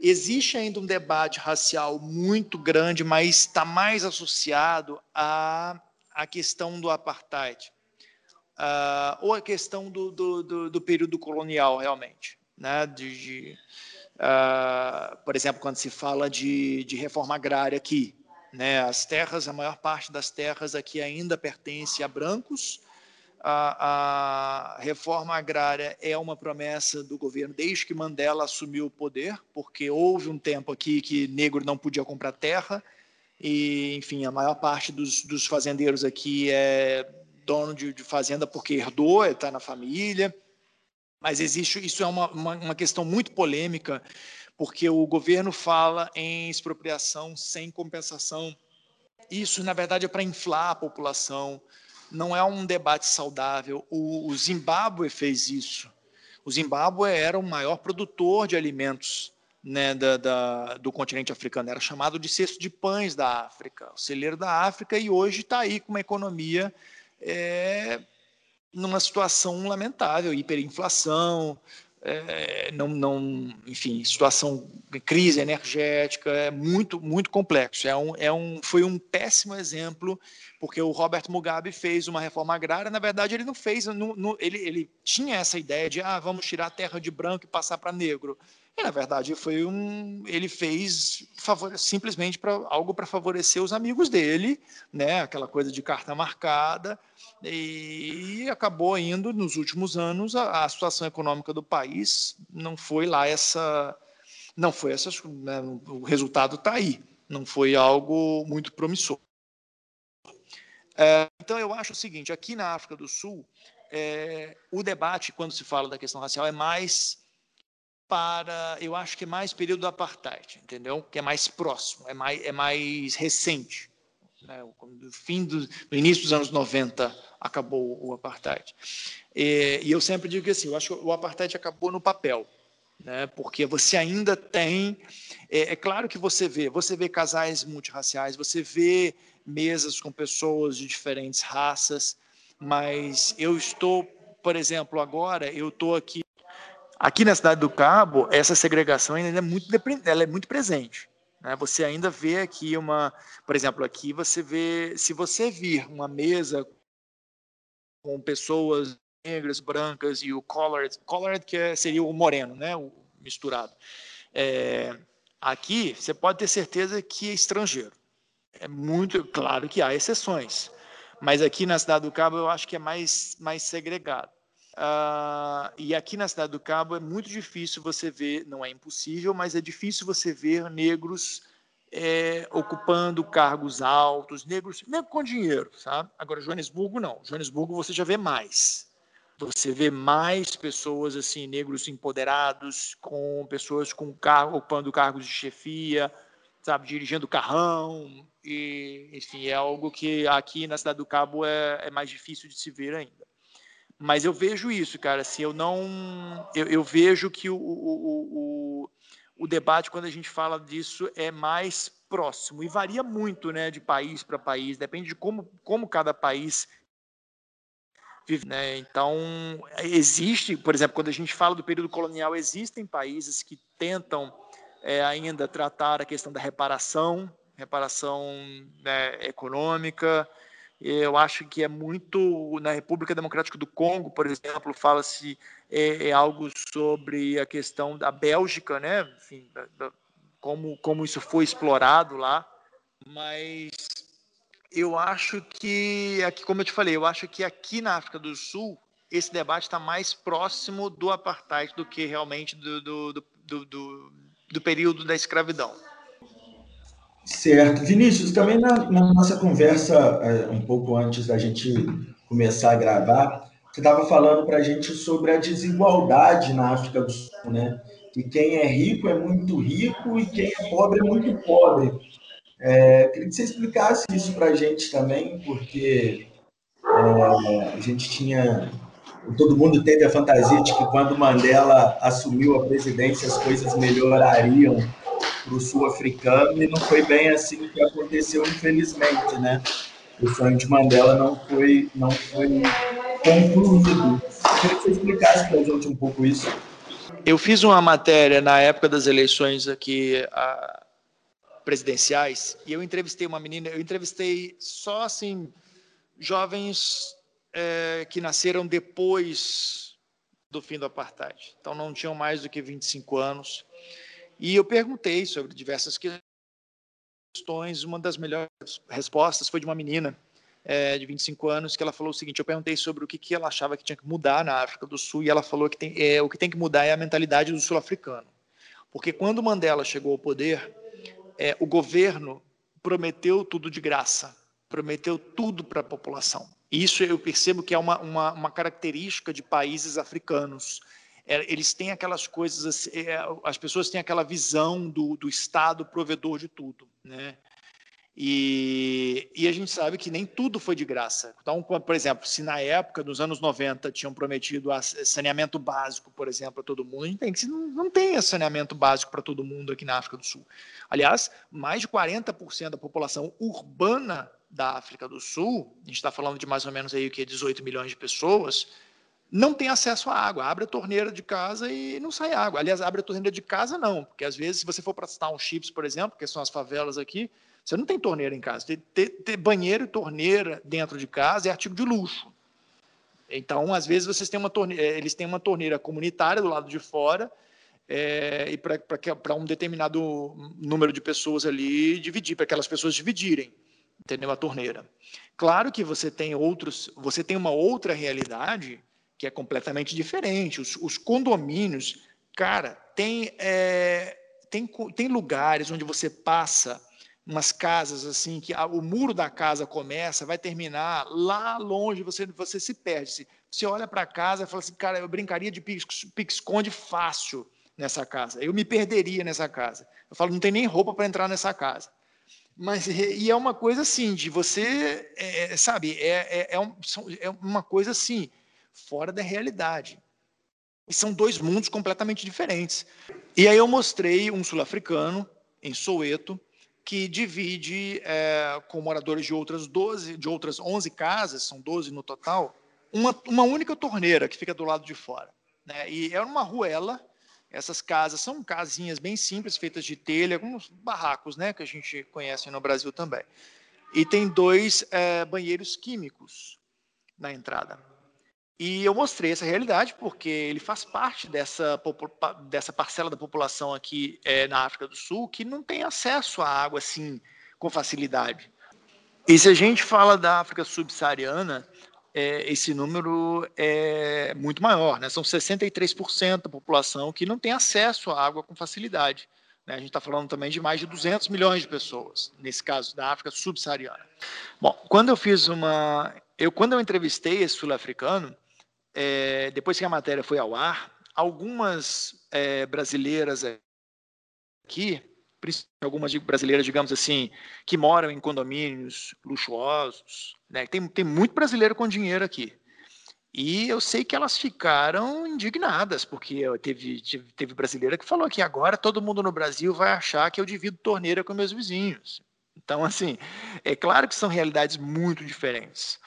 existe ainda um debate racial muito grande, mas está mais associado à, à questão do apartheid, uh, ou a questão do, do, do, do, período colonial, realmente. Né? De, de uh, por exemplo, quando se fala de, de reforma agrária aqui, né? as terras, a maior parte das terras aqui ainda pertence a brancos, a, a, reforma agrária é uma promessa do governo desde que Mandela assumiu o poder, porque houve um tempo aqui que negro não podia comprar terra, e, enfim, a maior parte dos, dos fazendeiros aqui é dono de, de fazenda porque herdou, está na família, mas existe, isso é uma, uma, uma questão muito polêmica, porque o governo fala em expropriação sem compensação. Isso, na verdade, é para inflar a população, não é um debate saudável. O, o Zimbábue fez isso. O Zimbábue era o maior produtor de alimentos né, da, da, do continente africano. Era chamado de cesto de pães da África, o celeiro da África, e hoje está aí com uma economia é, numa situação lamentável, hiperinflação, é, não, não, enfim, situação crise energética, é muito, muito complexo. É um, é um, foi um péssimo exemplo, porque o Robert Mugabe fez uma reforma agrária, na verdade ele não fez, ele, ele tinha essa ideia de, ah, vamos tirar a terra de branco e passar para negro. E, na verdade, foi um, ele fez favor, simplesmente para algo para favorecer os amigos dele, né? aquela coisa de carta marcada, e acabou indo, nos últimos anos, a, a situação econômica do país não foi lá essa. Não foi essa. Né? o resultado está aí, não foi algo muito promissor. É, então, eu acho o seguinte: aqui na África do Sul, é, o debate, quando se fala da questão racial, é mais para, eu acho que é mais período do apartheid, entendeu? Que é mais próximo, é mais, é mais recente. Né? No fim do no início dos anos 90 acabou o apartheid. E, e eu sempre digo que assim, eu acho que o apartheid acabou no papel, né? Porque você ainda tem, é, é claro que você vê, você vê casais multirraciais, você vê mesas com pessoas de diferentes raças, mas eu estou, por exemplo, agora eu estou aqui Aqui na cidade do Cabo, essa segregação ainda é muito, ela é muito presente. Né? Você ainda vê aqui uma, por exemplo, aqui você vê, se você vir uma mesa com pessoas negras, brancas e o colored, colored que é, seria o moreno, né, o misturado. É, aqui você pode ter certeza que é estrangeiro. É muito claro que há exceções, mas aqui na Cidade do Cabo eu acho que é mais, mais segregado. Uh, e aqui na Cidade do Cabo é muito difícil você ver, não é impossível, mas é difícil você ver negros é, ocupando cargos altos, negros, negro com dinheiro, sabe? Agora, Joanesburgo não. Joanesburgo você já vê mais. Você vê mais pessoas assim, negros empoderados, com pessoas com ocupando cargos de chefia, sabe, dirigindo carrão, e enfim, é algo que aqui na cidade do Cabo é, é mais difícil de se ver ainda. Mas eu vejo isso, cara. Assim, eu não, eu, eu vejo que o, o, o, o debate quando a gente fala disso é mais próximo e varia muito, né, de país para país. Depende de como, como cada país vive, né? Então existe, por exemplo, quando a gente fala do período colonial, existem países que tentam é, ainda tratar a questão da reparação, reparação né, econômica. Eu acho que é muito na República Democrática do Congo, por exemplo, fala-se é, é, algo sobre a questão da Bélgica, né? Enfim, da, da, como como isso foi explorado lá, mas eu acho que aqui, como eu te falei, eu acho que aqui na África do Sul esse debate está mais próximo do apartheid do que realmente do, do, do, do do período da escravidão. Certo. Vinícius, também na, na nossa conversa, é, um pouco antes da gente começar a gravar, você estava falando para a gente sobre a desigualdade na África do Sul, né? Que quem é rico é muito rico e quem é pobre é muito pobre. É, queria que você explicasse isso para a gente também, porque é, a gente tinha todo mundo teve a fantasia de que quando Mandela assumiu a presidência as coisas melhorariam para o sul-africano e não foi bem assim que aconteceu, infelizmente, né? O sonho de Mandela não foi, não foi concluído. Eu queria que você explicasse para a gente um pouco isso. Eu fiz uma matéria na época das eleições aqui a, presidenciais e eu entrevistei uma menina, eu entrevistei só assim jovens é, que nasceram depois do fim do apartheid. Então não tinham mais do que 25 anos. E eu perguntei sobre diversas questões. Uma das melhores respostas foi de uma menina é, de 25 anos que ela falou o seguinte: eu perguntei sobre o que, que ela achava que tinha que mudar na África do Sul e ela falou que tem, é, o que tem que mudar é a mentalidade do sul-africano, porque quando Mandela chegou ao poder, é, o governo prometeu tudo de graça, prometeu tudo para a população. Isso eu percebo que é uma, uma, uma característica de países africanos. É, eles têm aquelas coisas, assim, é, as pessoas têm aquela visão do, do Estado provedor de tudo, né? E, e, a gente sabe que nem tudo foi de graça. Então, por exemplo, se na época, dos anos 90, tinham prometido saneamento básico, por exemplo, para todo mundo, a gente tem que não, não tem saneamento básico para todo mundo aqui na África do Sul. Aliás, mais de 40% da população urbana da África do Sul, a gente está falando de mais ou menos aí o que 18 milhões de pessoas, não tem acesso à água. Abre a torneira de casa e não sai água. Aliás, abre a torneira de casa não, porque às vezes se você for para Townships, por exemplo, que são as favelas aqui, você não tem torneira em casa. Ter, banheiro e torneira dentro de casa é artigo de luxo. Então, às vezes vocês têm uma torneira, eh, eles têm uma torneira comunitária do lado de fora é, e para um determinado número de pessoas ali dividir, para aquelas pessoas dividirem entendeu? A torneira. Claro que você tem outros, você tem uma outra realidade que é completamente diferente. Os, os condomínios, cara, tem, é, tem, tem lugares onde você passa umas casas assim que a, o muro da casa começa, vai terminar lá longe, você você se perde. Você olha para a casa e fala assim, cara, eu brincaria de pique-esconde fácil nessa casa. Eu me perderia nessa casa. Eu falo, não tem nem roupa para entrar nessa casa. Mas e é uma coisa assim de você, é, sabe, é, é, é, um, é uma coisa assim fora da realidade. E são dois mundos completamente diferentes. E aí eu mostrei um sul-africano em Soweto que divide é, com moradores de outras 12, de outras 11 casas, são 12 no total, uma, uma única torneira que fica do lado de fora. Né? E é uma ruela essas casas são casinhas bem simples, feitas de telha, como barracos, né, que a gente conhece no Brasil também. E tem dois é, banheiros químicos na entrada. E eu mostrei essa realidade porque ele faz parte dessa, dessa parcela da população aqui é, na África do Sul que não tem acesso à água assim com facilidade. E se a gente fala da África subsaariana, é, esse número é muito maior, né? São 63% da população que não tem acesso à água com facilidade. Né? A gente está falando também de mais de 200 milhões de pessoas, nesse caso da África subsaariana. Bom, quando eu fiz uma, eu quando eu entrevistei esse sul-africano, é, depois que a matéria foi ao ar, algumas é, brasileiras aqui algumas brasileiras, digamos assim, que moram em condomínios luxuosos. Né? Tem, tem muito brasileiro com dinheiro aqui. E eu sei que elas ficaram indignadas, porque teve, teve, teve brasileira que falou que agora todo mundo no Brasil vai achar que eu divido torneira com meus vizinhos. Então, assim, é claro que são realidades muito diferentes.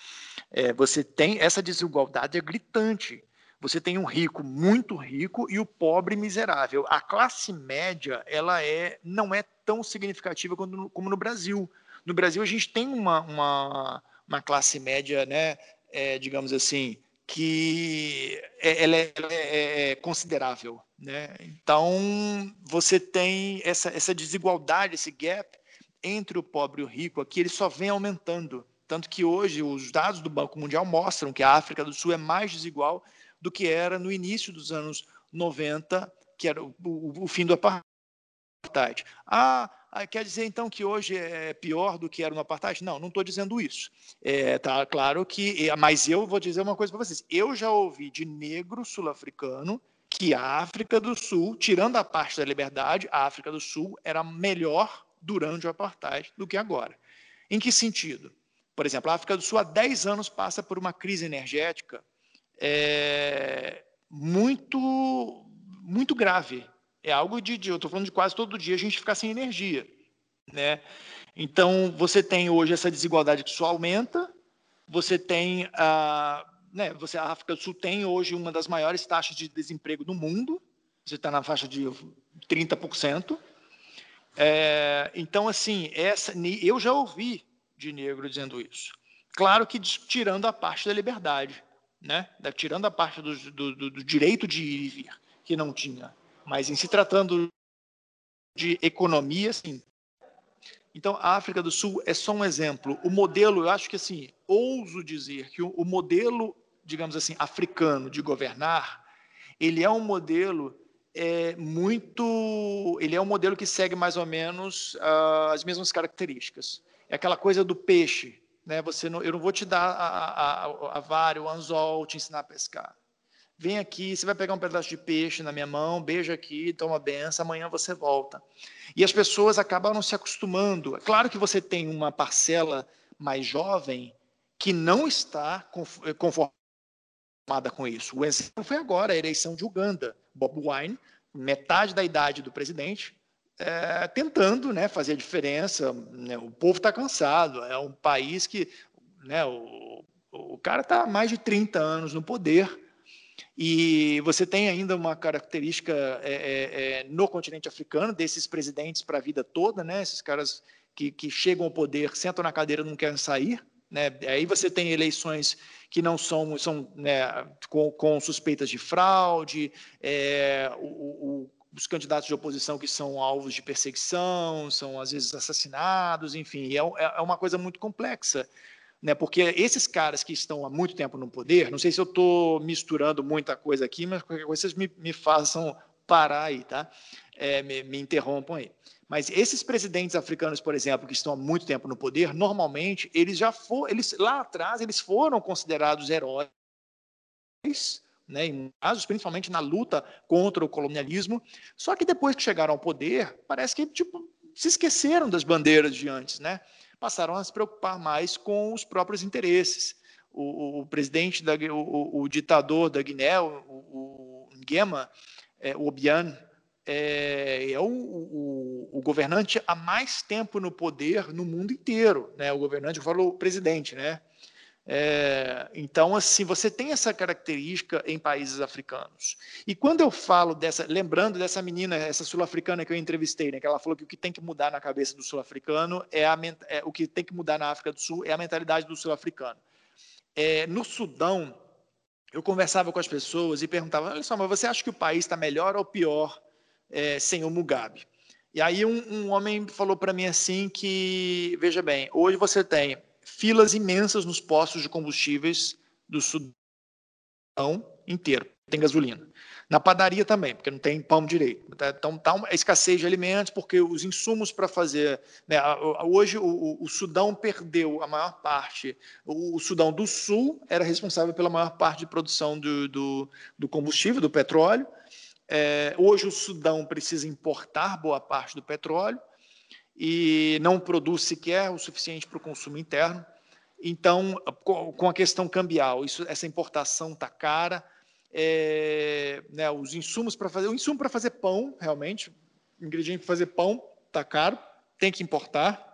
É, você tem essa desigualdade é gritante. Você tem um rico muito rico e o pobre miserável. A classe média ela é não é tão significativa como, como no Brasil. No Brasil a gente tem uma, uma, uma classe média, né, é, digamos assim, que é, ela é, ela é, é considerável. Né? Então você tem essa, essa desigualdade, esse gap entre o pobre e o rico aqui, ele só vem aumentando. Tanto que hoje os dados do Banco Mundial mostram que a África do Sul é mais desigual do que era no início dos anos 90, que era o, o, o fim do apartheid. Ah, ah, quer dizer então que hoje é pior do que era no apartheid? Não, não estou dizendo isso. É, tá claro que, mas eu vou dizer uma coisa para vocês. Eu já ouvi de negro sul-africano que a África do Sul, tirando a parte da liberdade, a África do Sul era melhor durante o apartheid do que agora. Em que sentido? Por exemplo, a África do Sul há 10 anos passa por uma crise energética é, muito, muito grave. É algo de, de eu estou falando de quase todo dia a gente ficar sem energia, né? Então você tem hoje essa desigualdade que só aumenta. Você tem a, né? Você a África do Sul tem hoje uma das maiores taxas de desemprego do mundo. Você está na faixa de 30%. É, então assim essa eu já ouvi de negro dizendo isso. Claro que tirando a parte da liberdade né? tirando a parte do, do, do, direito de ir e vir, que não tinha. Mas em se tratando de economia, sim. Então, a África do Sul é só um exemplo. O modelo, eu acho que assim, ouso dizer que o, o modelo, digamos assim, africano de governar, ele é um modelo é, muito. Ele é um modelo que segue mais ou menos uh, as mesmas características. É aquela coisa do peixe, né? Você não, eu não vou te dar a, a, a vara, o anzol, te ensinar a pescar. Vem aqui, você vai pegar um pedaço de peixe na minha mão, beija aqui, toma benção, amanhã você volta. E as pessoas acabaram se acostumando. É claro que você tem uma parcela mais jovem que não está eh, conformada com isso. O exemplo foi agora, a eleição de Uganda. Bob Wine, metade da idade do presidente, é, tentando né, fazer a diferença. Né? O povo está cansado, é um país que né, o, o cara está há mais de 30 anos no poder. E você tem ainda uma característica é, é, no continente africano desses presidentes para a vida toda, né? Esses caras que, que chegam ao poder, sentam na cadeira, não querem sair, né? Aí você tem eleições que não são, são né, com, com, suspeitas de fraude, é, o, o, os candidatos de oposição que são alvos de perseguição, são às vezes assassinados, enfim, é, é, é uma coisa muito complexa. Né, porque esses caras que estão há muito tempo no poder, não sei se eu estou misturando muita coisa aqui, mas qualquer coisa vocês me, me façam parar aí, tá? É, me, me interrompam aí. Mas esses presidentes africanos, por exemplo, que estão há muito tempo no poder, normalmente eles já foram, eles lá atrás eles foram considerados heróis né, em casos, principalmente na luta contra o colonialismo. Só que depois que chegaram ao poder, parece que tipo, se esqueceram das bandeiras de antes, né? passaram a se preocupar mais com os próprios interesses. O, o presidente, da, o, o, ditador da Guiné, o, Nguema, é, o Obiang, é, é o, o, o, governante há mais tempo no poder no mundo inteiro. Né? O governante, eu falo o presidente, né? É, então, assim, você tem essa característica em países africanos. E quando eu falo dessa, lembrando dessa menina, essa sul-africana que eu entrevistei, né, que ela falou que o que tem que mudar na cabeça do sul-africano é, a, é o que tem que mudar na África do Sul é a mentalidade do sul-africano. É, no Sudão, eu conversava com as pessoas e perguntava: olha só, mas você acha que o país está melhor ou pior é, sem o Mugabe? E aí um, um homem falou para mim assim que, veja bem, hoje você tem filas imensas nos postos de combustíveis do Sudão inteiro, tem gasolina. Na padaria também, porque não tem pão direito. Tá, então está uma escassez de alimentos, porque os insumos para fazer. Né, hoje o, o, Sudão perdeu a maior parte. O, Sudão do Sul era responsável pela maior parte de produção do, do, do combustível, do petróleo. É, hoje o Sudão precisa importar boa parte do petróleo e não produz sequer o suficiente para o consumo interno. Então, com a questão cambial, isso, essa importação está cara é, né, os insumos para fazer. O insumo para fazer pão, realmente, o ingrediente para fazer pão está caro, tem que importar.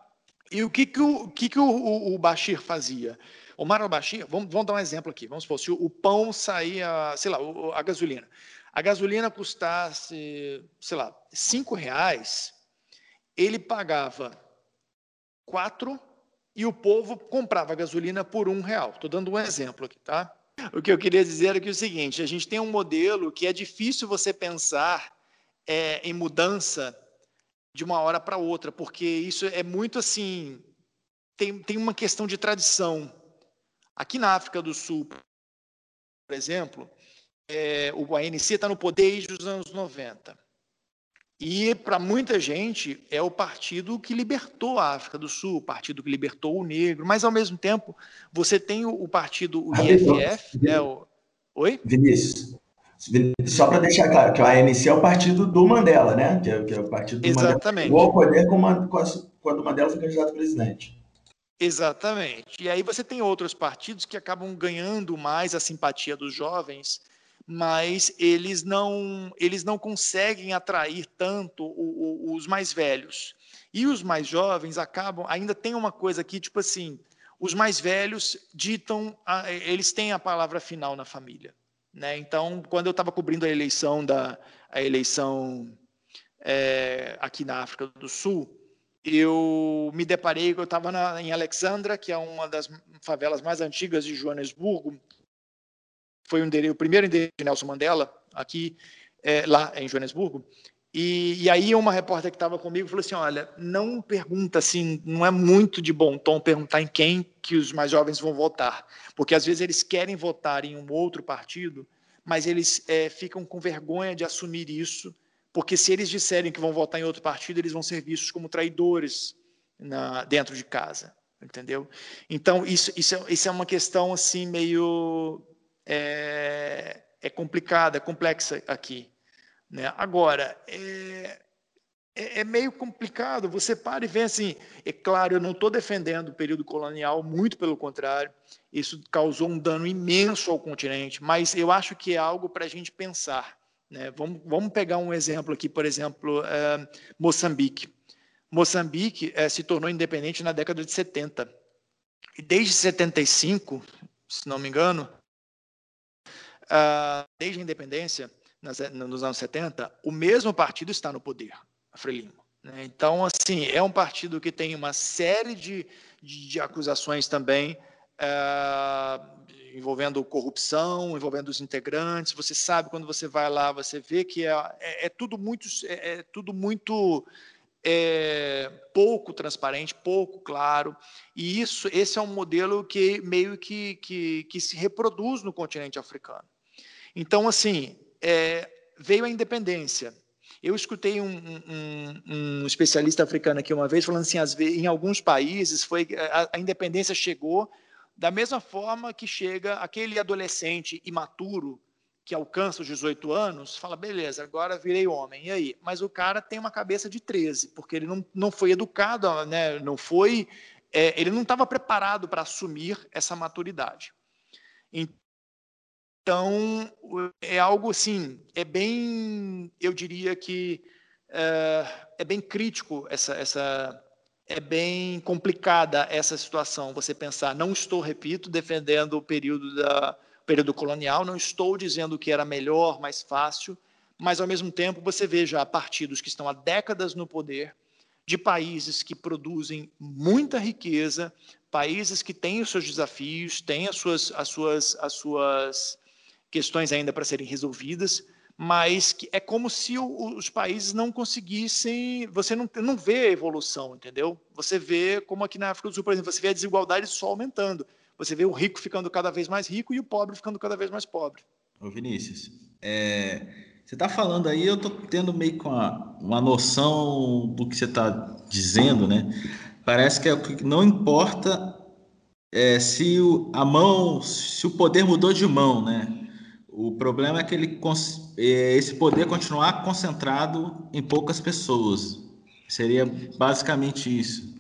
E o que, que, o, que, que o, o, o Bashir fazia? O Mar al-Bashir, vamos, vamos, dar um exemplo aqui. Vamos supor, se o, o pão saía, sei lá, a gasolina. A gasolina custasse, sei lá, cinco reais, ele pagava quatro e o povo comprava gasolina por um real. Estou dando um exemplo aqui, tá? O que eu queria dizer é que é o seguinte: a gente tem um modelo que é difícil você pensar é, em mudança de uma hora para outra, porque isso é muito assim. Tem, tem uma questão de tradição. Aqui na África do Sul, por exemplo, é, o ANC está no poder desde os anos 90. E, para muita gente, é o partido que libertou a África do Sul, o partido que libertou o negro, mas, ao mesmo tempo, você tem o, partido, o IFF, né, o... Oi? Vinícius, só para deixar claro, que o ANC é o partido do Mandela, né? Que é, que é o partido do Exatamente. Mandela. ao poder quando o Mandela foi candidato a presidente. Exatamente. E aí você tem outros partidos que acabam ganhando mais a simpatia dos jovens mas eles não, eles não conseguem atrair tanto o, o, os mais velhos. E os mais jovens acabam, ainda tem uma coisa aqui, tipo assim, os mais velhos ditam, a, eles têm a palavra final na família. Né? Então, quando eu estava cobrindo a eleição da a eleição é, aqui na África do Sul, eu me deparei, eu estava em Alexandra, que é uma das favelas mais antigas de Joanesburgo, foi um endereço, o primeiro endereço de Nelson Mandela, aqui, é, lá em Joanesburgo. E, e, aí uma repórter que estava comigo falou assim, olha, não pergunta assim, não é muito de bom tom perguntar em quem que os mais jovens vão votar, porque às vezes eles querem votar em um outro partido, mas eles é, ficam com vergonha de assumir isso, porque se eles disserem que vão votar em outro partido, eles vão ser vistos como traidores na, dentro de casa, entendeu? Então isso, isso, é, isso é uma questão assim meio é, é complicada, é complexa aqui. Né? Agora, é, é, é, meio complicado. Você para e vê assim. É claro, eu não estou defendendo o período colonial, muito pelo contrário. Isso causou um dano imenso ao continente, mas eu acho que é algo para a gente pensar. Né? Vamos, vamos pegar um exemplo aqui, por exemplo, é, Moçambique. Moçambique é, se tornou independente na década de 70. E desde 75, se não me engano, Uh, desde a independência, nas, nos anos 70, o mesmo partido está no poder, a Frelimo. Né? Então, assim, é um partido que tem uma série de, de, de acusações também uh, envolvendo corrupção, envolvendo os integrantes. Você sabe, quando você vai lá, você vê que é, é, é tudo muito, é, é tudo muito é, pouco transparente, pouco claro, e isso, esse é um modelo que meio que, que, que se reproduz no continente africano. Então, assim, é, veio a independência. Eu escutei um, um, um, especialista africano aqui uma vez falando assim, em alguns países foi a, a independência chegou da mesma forma que chega aquele adolescente imaturo que alcança os 18 anos, fala, beleza, agora virei homem, e aí? Mas o cara tem uma cabeça de 13, porque ele não, não foi educado, né? não foi, é, ele não estava preparado para assumir essa maturidade. Então, é algo assim, é bem, eu diria que é, é bem crítico essa, essa, é bem complicada essa situação, você pensar, não estou, repito, defendendo o período da período colonial, não estou dizendo que era melhor, mais fácil, mas ao mesmo tempo você veja partidos que estão há décadas no poder, de países que produzem muita riqueza, países que têm os seus desafios, têm as suas, as suas, as suas questões ainda para serem resolvidas, mas que é como se o, os países não conseguissem, você não, não vê a evolução, entendeu? Você vê, como aqui na África do Sul, por exemplo, você vê a desigualdade só aumentando. Você vê o rico ficando cada vez mais rico e o pobre ficando cada vez mais pobre. Ô Vinícius, é, você está falando aí, eu estou tendo meio com uma, uma noção do que você está dizendo, né? Parece que é, não importa é, se o, a mão, se o poder mudou de mão, né? O problema é que ele, é, esse poder continuar concentrado em poucas pessoas. Seria basicamente isso.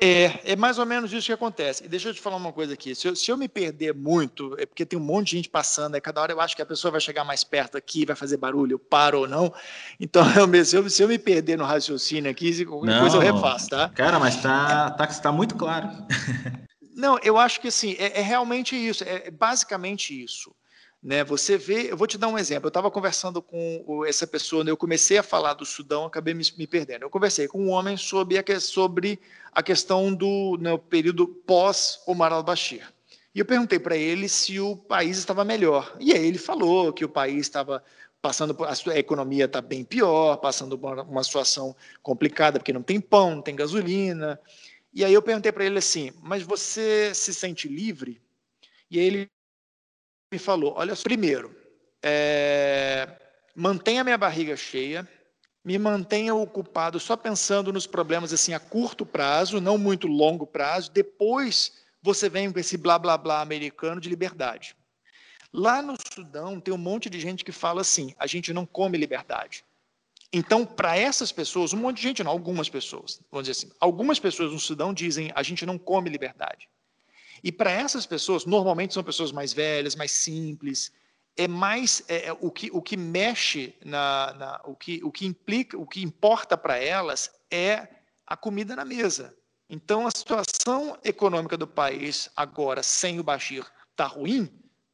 É, é mais ou menos isso que acontece. E deixa eu te falar uma coisa aqui. Se eu, se eu me perder muito, é porque tem um monte de gente passando, é cada hora eu acho que a pessoa vai chegar mais perto aqui, vai fazer barulho, eu paro ou não. Então, eu, se, eu, se eu me perder no raciocínio aqui, qualquer não, coisa eu refaço, tá? Cara, mas tá, tá, tá muito claro. Não, eu acho que assim, é, é realmente isso, é, é basicamente isso. Né, você vê, eu vou te dar um exemplo. Eu estava conversando com essa pessoa, né, eu comecei a falar do Sudão, acabei me, me perdendo. Eu conversei com um homem sobre a, sobre a questão do né, período pós-Omar al-Bashir. E eu perguntei para ele se o país estava melhor. E aí ele falou que o país estava passando por, a economia está bem pior, passando por uma, uma situação complicada, porque não tem pão, não tem gasolina. E aí eu perguntei para ele assim: mas você se sente livre? E aí ele me falou: olha, primeiro, é, mantenha minha barriga cheia, me mantenha ocupado só pensando nos problemas assim a curto prazo, não muito longo prazo. Depois você vem com esse blá blá blá americano de liberdade. Lá no Sudão tem um monte de gente que fala assim: a gente não come liberdade. Então, para essas pessoas, um monte de gente, não, algumas pessoas, vamos dizer assim, algumas pessoas no Sudão dizem a gente não come liberdade. E para essas pessoas, normalmente são pessoas mais velhas, mais simples, é mais é, é, o, que, o que mexe na, na, o, que, o que implica, o que importa para elas é a comida na mesa. Então a situação econômica do país agora sem o Bashir está ruim,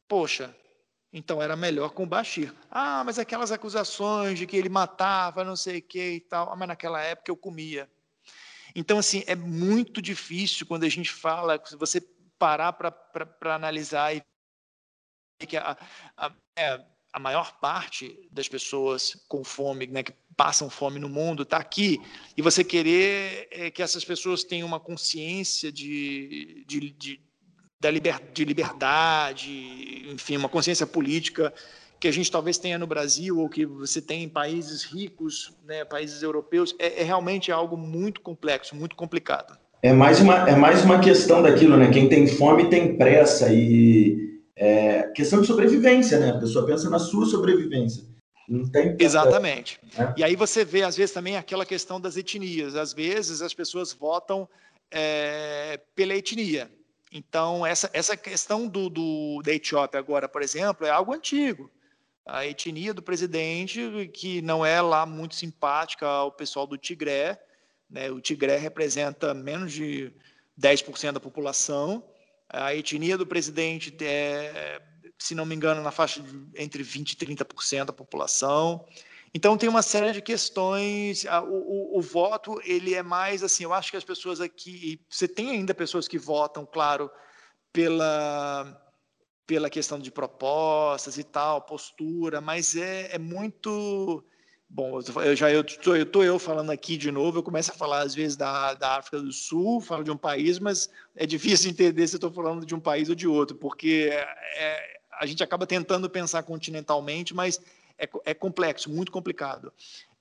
poxa, então era melhor com o Bashir. Ah, mas aquelas acusações de que ele matava, não sei o que e tal, ah, mas naquela época eu comia. Então, assim, é muito difícil quando a gente fala, você parar para analisar e que a, a, é, a, maior parte das pessoas com fome, né, que passam fome no mundo, está aqui, e você querer é, que essas pessoas tenham uma consciência de, de, de, da liber, de liberdade, enfim, uma consciência política que a gente talvez tenha no Brasil ou que você tem em países ricos, né, países europeus, é, é realmente algo muito complexo, muito complicado. É mais uma, é mais uma questão daquilo, né? Quem tem fome tem pressa e é questão de sobrevivência, né? A pessoa pensa na sua sobrevivência. Não tem Exatamente. Né? E aí você vê, às vezes, também aquela questão das etnias. Às vezes as pessoas votam é, pela etnia. Então, essa, essa questão do, do, da Etiópia agora, por exemplo, é algo antigo. A etnia do presidente, que não é lá muito simpática ao pessoal do Tigré, né? O Tigré representa menos de 10% da população. A etnia do presidente é, se não me engano, na faixa de entre 20% e 30% da população. Então tem uma série de questões. O, o, o, voto ele é mais assim. Eu acho que as pessoas aqui, você tem ainda pessoas que votam, claro, pela pela questão de propostas e tal, postura, mas é, é muito Bom, eu já eu tô, eu tô eu falando aqui de novo, eu começo a falar às vezes da, da África do Sul, falo de um país, mas é difícil entender se eu estou falando de um país ou de outro, porque é, é, a gente acaba tentando pensar continentalmente, mas é, é complexo, muito complicado.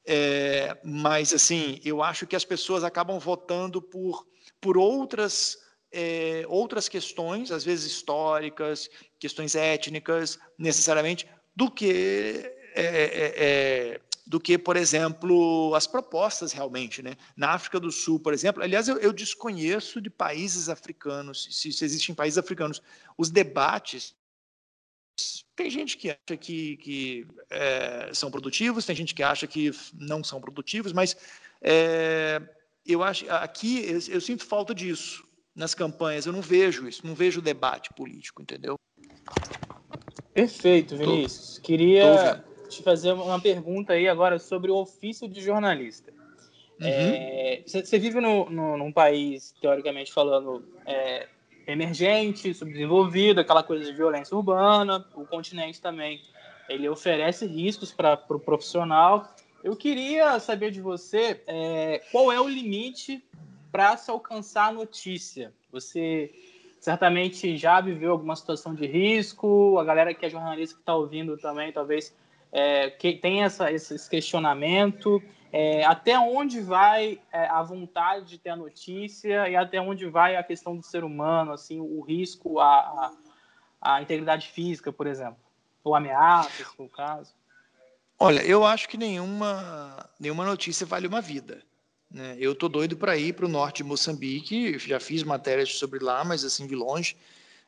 É, mas assim, eu acho que as pessoas acabam votando por, por outras é, outras questões, às vezes históricas, questões étnicas, necessariamente, do que é, é, é do que, por exemplo, as propostas realmente. Né? Na África do Sul, por exemplo, aliás, eu, eu desconheço de países africanos, se, se, existem países africanos, os debates. Tem gente que acha que, que é, são produtivos, tem gente que acha que não são produtivos, mas é, eu acho aqui eu, eu sinto falta disso nas campanhas. Eu não vejo isso, não vejo debate político, entendeu? Perfeito, Vinícius. Tô, Queria tô te fazer uma pergunta aí agora sobre o ofício de jornalista. Você uhum. é, vive no, no, num país, teoricamente falando, é, emergente, subdesenvolvido, aquela coisa de violência urbana, o continente também ele oferece riscos para o pro profissional. Eu queria saber de você é, qual é o limite para se alcançar a notícia. Você certamente já viveu alguma situação de risco, a galera que é jornalista que está ouvindo também, talvez é, que tem essa, esse questionamento. É, até onde vai é, a vontade de ter a notícia e até onde vai a questão do ser humano, assim, o risco à, à, à integridade física, por exemplo, ou ameaças, se for o caso? Olha, eu acho que nenhuma, nenhuma notícia vale uma vida. Né? Eu tô doido para ir para o norte de Moçambique, já fiz matérias sobre lá, mas assim de longe.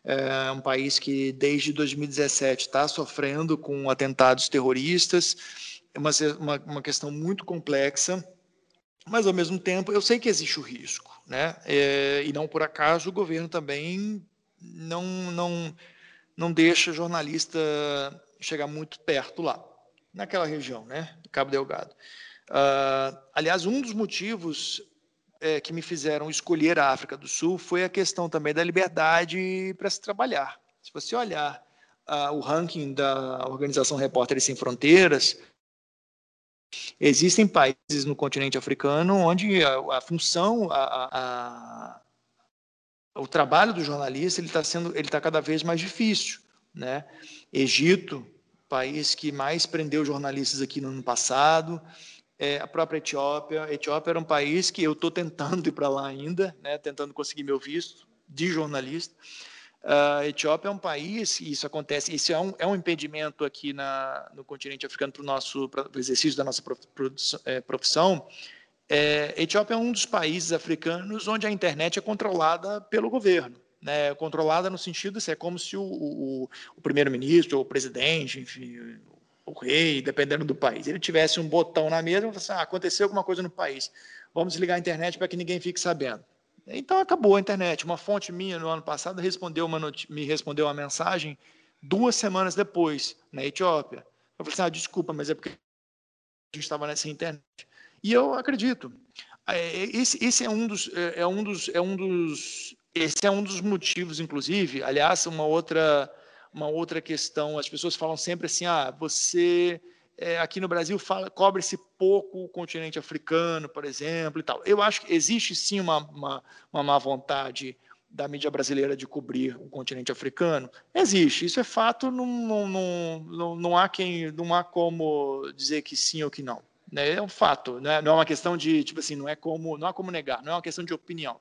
É um país que desde 2017 está sofrendo com atentados terroristas, é uma, uma, uma, questão muito complexa, mas ao mesmo tempo eu sei que existe o risco, né? É, e não por acaso o governo também não, não, não deixa jornalista chegar muito perto lá, naquela região, né? Cabo Delgado. Uh, aliás, um dos motivos é, que me fizeram escolher a África do Sul foi a questão também da liberdade para se trabalhar. Se você olhar uh, o ranking da Organização Repórteres Sem Fronteiras, existem países no continente africano onde a, a função, a, a, o trabalho do jornalista ele está sendo, ele está cada vez mais difícil, né? Egito, país que mais prendeu jornalistas aqui no ano passado é, a própria Etiópia. A Etiópia era um país que eu estou tentando ir para lá ainda, né, tentando conseguir meu visto de jornalista. A Etiópia é um país, e isso acontece, isso é um, é um impedimento aqui na, no continente africano para o nosso pra, exercício da nossa é, profissão. É, Etiópia é um dos países africanos onde a internet é controlada pelo governo. Né, controlada no sentido, isso é como se o, o, o primeiro-ministro ou o presidente, enfim, o rei, dependendo do país, ele tivesse um botão na mesa assim, ah, aconteceu alguma coisa no país, vamos ligar a internet para que ninguém fique sabendo. Então acabou a internet. Uma fonte minha no ano passado respondeu uma me respondeu uma mensagem duas semanas depois, na Etiópia. Eu falei assim, ah, desculpa, mas é porque a gente estava nessa internet. E eu acredito. É, esse, esse é um dos é, é um dos é um dos esse é um dos motivos, inclusive. Aliás, uma outra uma outra questão. As pessoas falam sempre assim: ah, você é, aqui no Brasil cobre-se pouco o continente africano, por exemplo, e tal. Eu acho que existe sim uma, uma, uma má vontade da mídia brasileira de cobrir o continente africano? Existe, isso é fato, não, não, não, não, há quem, não há como dizer que sim ou que não. Né? É um fato, né? não é uma questão de, tipo assim, não é como, não há como negar, não é uma questão de opinião.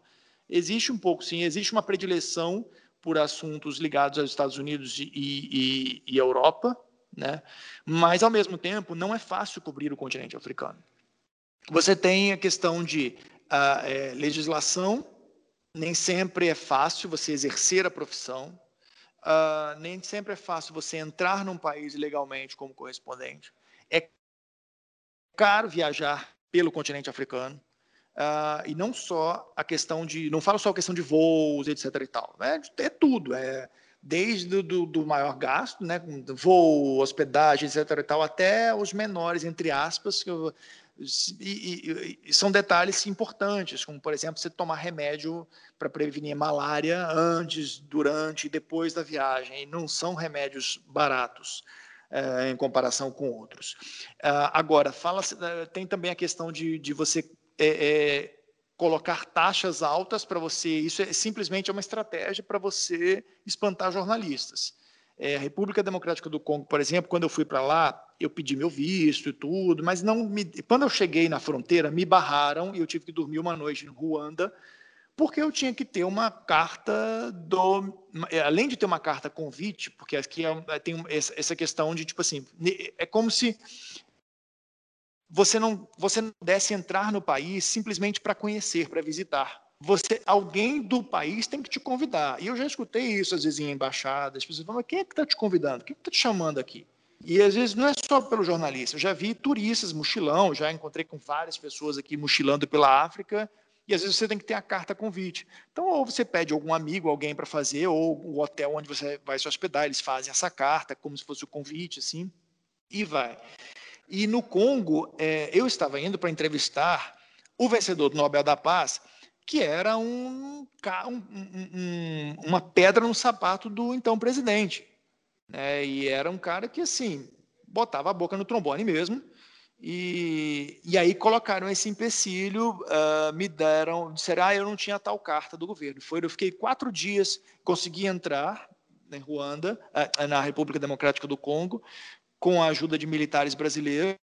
Existe um pouco, sim, existe uma predileção por assuntos ligados aos Estados Unidos e, e, e Europa, né? mas, ao mesmo tempo, não é fácil cobrir o continente africano. Você tem a questão de uh, é, legislação, nem sempre é fácil você exercer a profissão, uh, nem sempre é fácil você entrar num país legalmente como correspondente. É caro viajar pelo continente africano. Uh, e não só a questão de, não falo só a questão de voos, etc. e tal, né? é tudo, é desde do, do maior gasto, né, voo, hospedagem, etc. e tal, até os menores, entre aspas, que eu, e, e, e, são detalhes importantes, como por exemplo você tomar remédio para prevenir malária antes, durante e depois da viagem. E não são remédios baratos é, em comparação com outros. Uh, agora, fala tem também a questão de, de você é, é, colocar taxas altas para você. Isso é simplesmente uma estratégia para você espantar jornalistas. É, a República Democrática do Congo, por exemplo, quando eu fui para lá, eu pedi meu visto e tudo, mas não me, quando eu cheguei na fronteira, me barraram e eu tive que dormir uma noite em Ruanda, porque eu tinha que ter uma carta do, além de ter uma carta convite, porque aqui é, tem essa questão de tipo assim, é como se você não você não entrar no país simplesmente para conhecer, para visitar. Você, alguém do país tem que te convidar. E eu já escutei isso às vezes em embaixadas. As pessoas falam: quem é que está te convidando? Quem é está te chamando aqui? E às vezes não é só pelo jornalista. Eu já vi turistas mochilão, já encontrei com várias pessoas aqui mochilando pela África. E às vezes você tem que ter a carta convite. Então, ou você pede algum amigo, alguém para fazer, ou o hotel onde você vai se hospedar, eles fazem essa carta, como se fosse o convite, assim, e vai. E no Congo, é, eu estava indo para entrevistar o vencedor do Nobel da Paz, que era um, um, um, uma pedra no sapato do então presidente. Né? E era um cara que, assim, botava a boca no trombone mesmo. E, e aí colocaram esse empecilho, uh, me deram, disseram, ah, eu não tinha tal carta do governo. Foi, eu fiquei quatro dias, consegui entrar em Ruanda, uh, na República Democrática do Congo, com a ajuda de militares brasileiros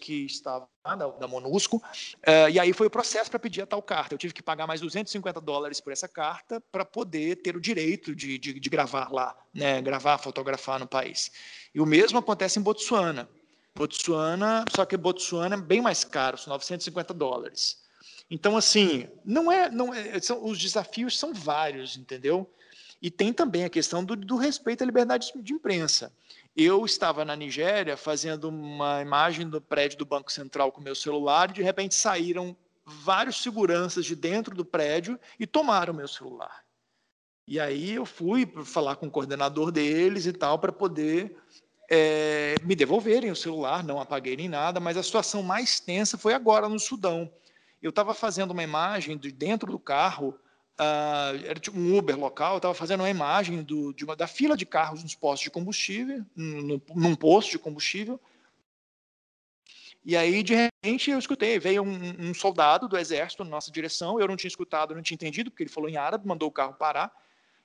que estavam da, da MONUSCO, uh, e aí foi o processo para pedir a tal carta. Eu tive que pagar mais 250 dólares por essa carta para poder ter o direito de, de, de gravar lá, né, gravar, fotografar no país. E o mesmo acontece em Botsuana. Botsuana, só que Botsuana é bem mais caro, são 950 dólares. Então, assim, não é, não é, são, os desafios são vários, entendeu? E tem também a questão do, do respeito à liberdade de imprensa. Eu estava na Nigéria fazendo uma imagem do prédio do Banco Central com meu celular e de repente saíram vários seguranças de dentro do prédio e tomaram meu celular. E aí eu fui falar com o coordenador deles e tal para poder é, me devolverem o celular, não apaguei nem nada, mas a situação mais tensa foi agora no Sudão. Eu estava fazendo uma imagem de dentro do carro, uh, era tipo um Uber local, estava fazendo uma imagem do, de uma, da fila de carros nos postos de combustível, num, num posto de combustível, e aí, de repente, eu escutei, veio um, um, soldado do exército na nossa direção, eu não tinha escutado, não tinha entendido, porque ele falou em árabe, mandou o carro parar,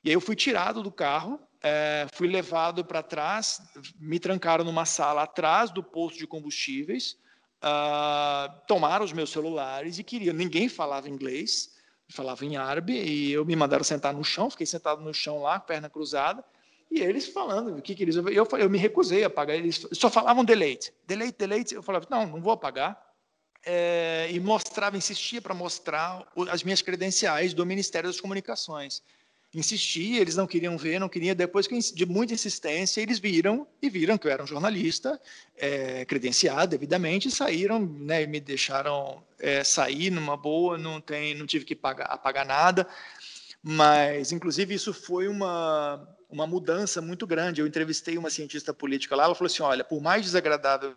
e aí eu fui tirado do carro, é, fui levado para trás, me trancaram numa sala atrás do posto de combustíveis, uh, tomaram os meus celulares e queriam. Ninguém falava inglês, falava em árabe, e eu me mandaram sentar no chão, fiquei sentado no chão lá, perna cruzada, e eles falando o que, que eles. Eu, eu, me recusei a pagar, eles só falavam delete, delete, delete. Eu falava, não, não vou pagar. É, e mostrava, insistia para mostrar as minhas credenciais do Ministério das Comunicações insisti, eles não queriam ver, não queriam. Depois de muita insistência, eles viram e viram que eu era um jornalista é, credenciado devidamente saíram, né, me deixaram é, sair numa boa, não tem, não tive que pagar, pagar nada. Mas, inclusive, isso foi uma uma mudança muito grande. Eu entrevistei uma cientista política lá, ela falou assim: olha, por mais desagradável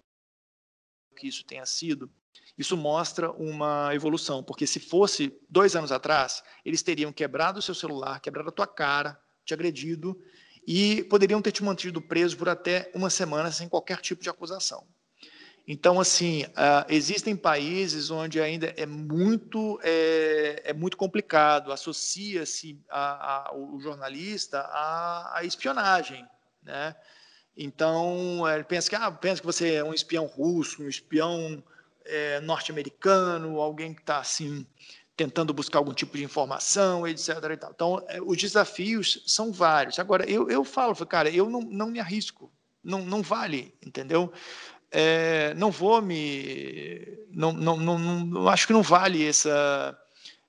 que isso tenha sido, isso mostra uma evolução, porque se fosse dois anos atrás, eles teriam quebrado o seu celular, quebrado a tua cara, te agredido e poderiam ter te mantido preso por até uma semana sem qualquer tipo de acusação. Então, assim, uh, existem países onde ainda é muito, é, é muito complicado, associa-se o jornalista à, à espionagem, né? Então, ele pensa que, ah, pensa que você é um espião russo, um espião é, norte-americano, alguém que está assim tentando buscar algum tipo de informação, etc. Então, é, os desafios são vários. Agora, eu, eu falo, cara, eu não, não me arrisco, não, não vale, entendeu? É, não vou me. Não, não, não, não, acho que não vale essa,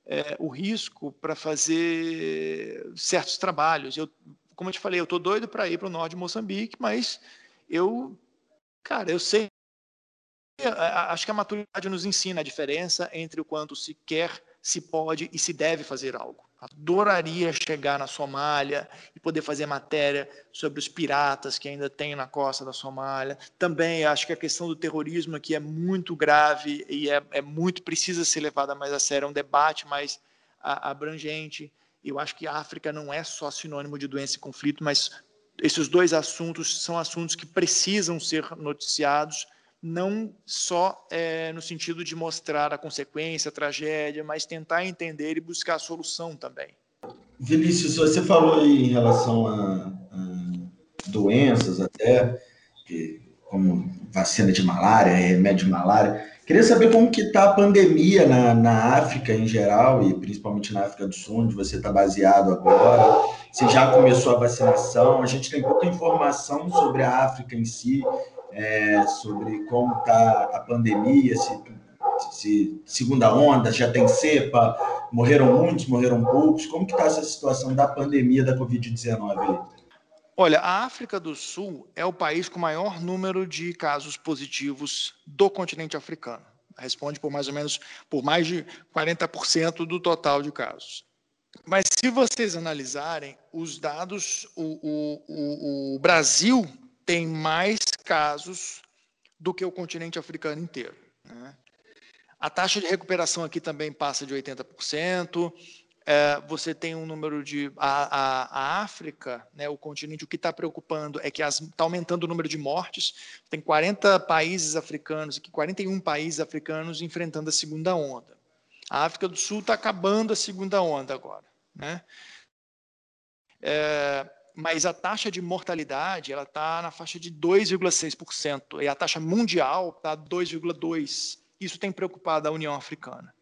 é, o risco para fazer certos trabalhos. Eu, como eu te falei, eu estou doido para ir para o norte de Moçambique, mas eu, cara, eu sei acho que a maturidade nos ensina a diferença entre o quanto se quer, se pode e se deve fazer algo. Adoraria chegar na Somália e poder fazer matéria sobre os piratas que ainda tem na costa da Somália. Também acho que a questão do terrorismo aqui é muito grave e é, é muito precisa ser levada mais a sério. É um debate mais a, abrangente. Eu acho que a África não é só sinônimo de doença e conflito, mas esses dois assuntos são assuntos que precisam ser noticiados não só é, no sentido de mostrar a consequência, a tragédia, mas tentar entender e buscar a solução também. Vinícius, você falou em relação a, a doenças até, como vacina de malária, remédio de malária. Queria saber como que está a pandemia na, na África em geral e principalmente na África do Sul, onde você está baseado agora. Se já começou a vacinação? A gente tem pouca informação sobre a África em si é, sobre como está a pandemia, se, se, segunda onda, já tem cepa, morreram muitos, morreram poucos. Como que está essa situação da pandemia da Covid-19 Olha, a África do Sul é o país com maior número de casos positivos do continente africano. Responde por mais ou menos por mais de 40% do total de casos. Mas se vocês analisarem os dados, o, o, o, o Brasil tem mais casos do que o continente africano inteiro. Né? A taxa de recuperação aqui também passa de 80%. é, você tem um número de. A, a, a África, né, o continente, o que está preocupando é que está aumentando o número de mortes. Tem 40 países africanos, aqui 41 países africanos enfrentando a segunda onda. A África do Sul está acabando a segunda onda agora. Né? É, mas a taxa de mortalidade ela está na faixa de 2,6%, e a taxa mundial está 2,2%. Isso tem preocupado a União Africana.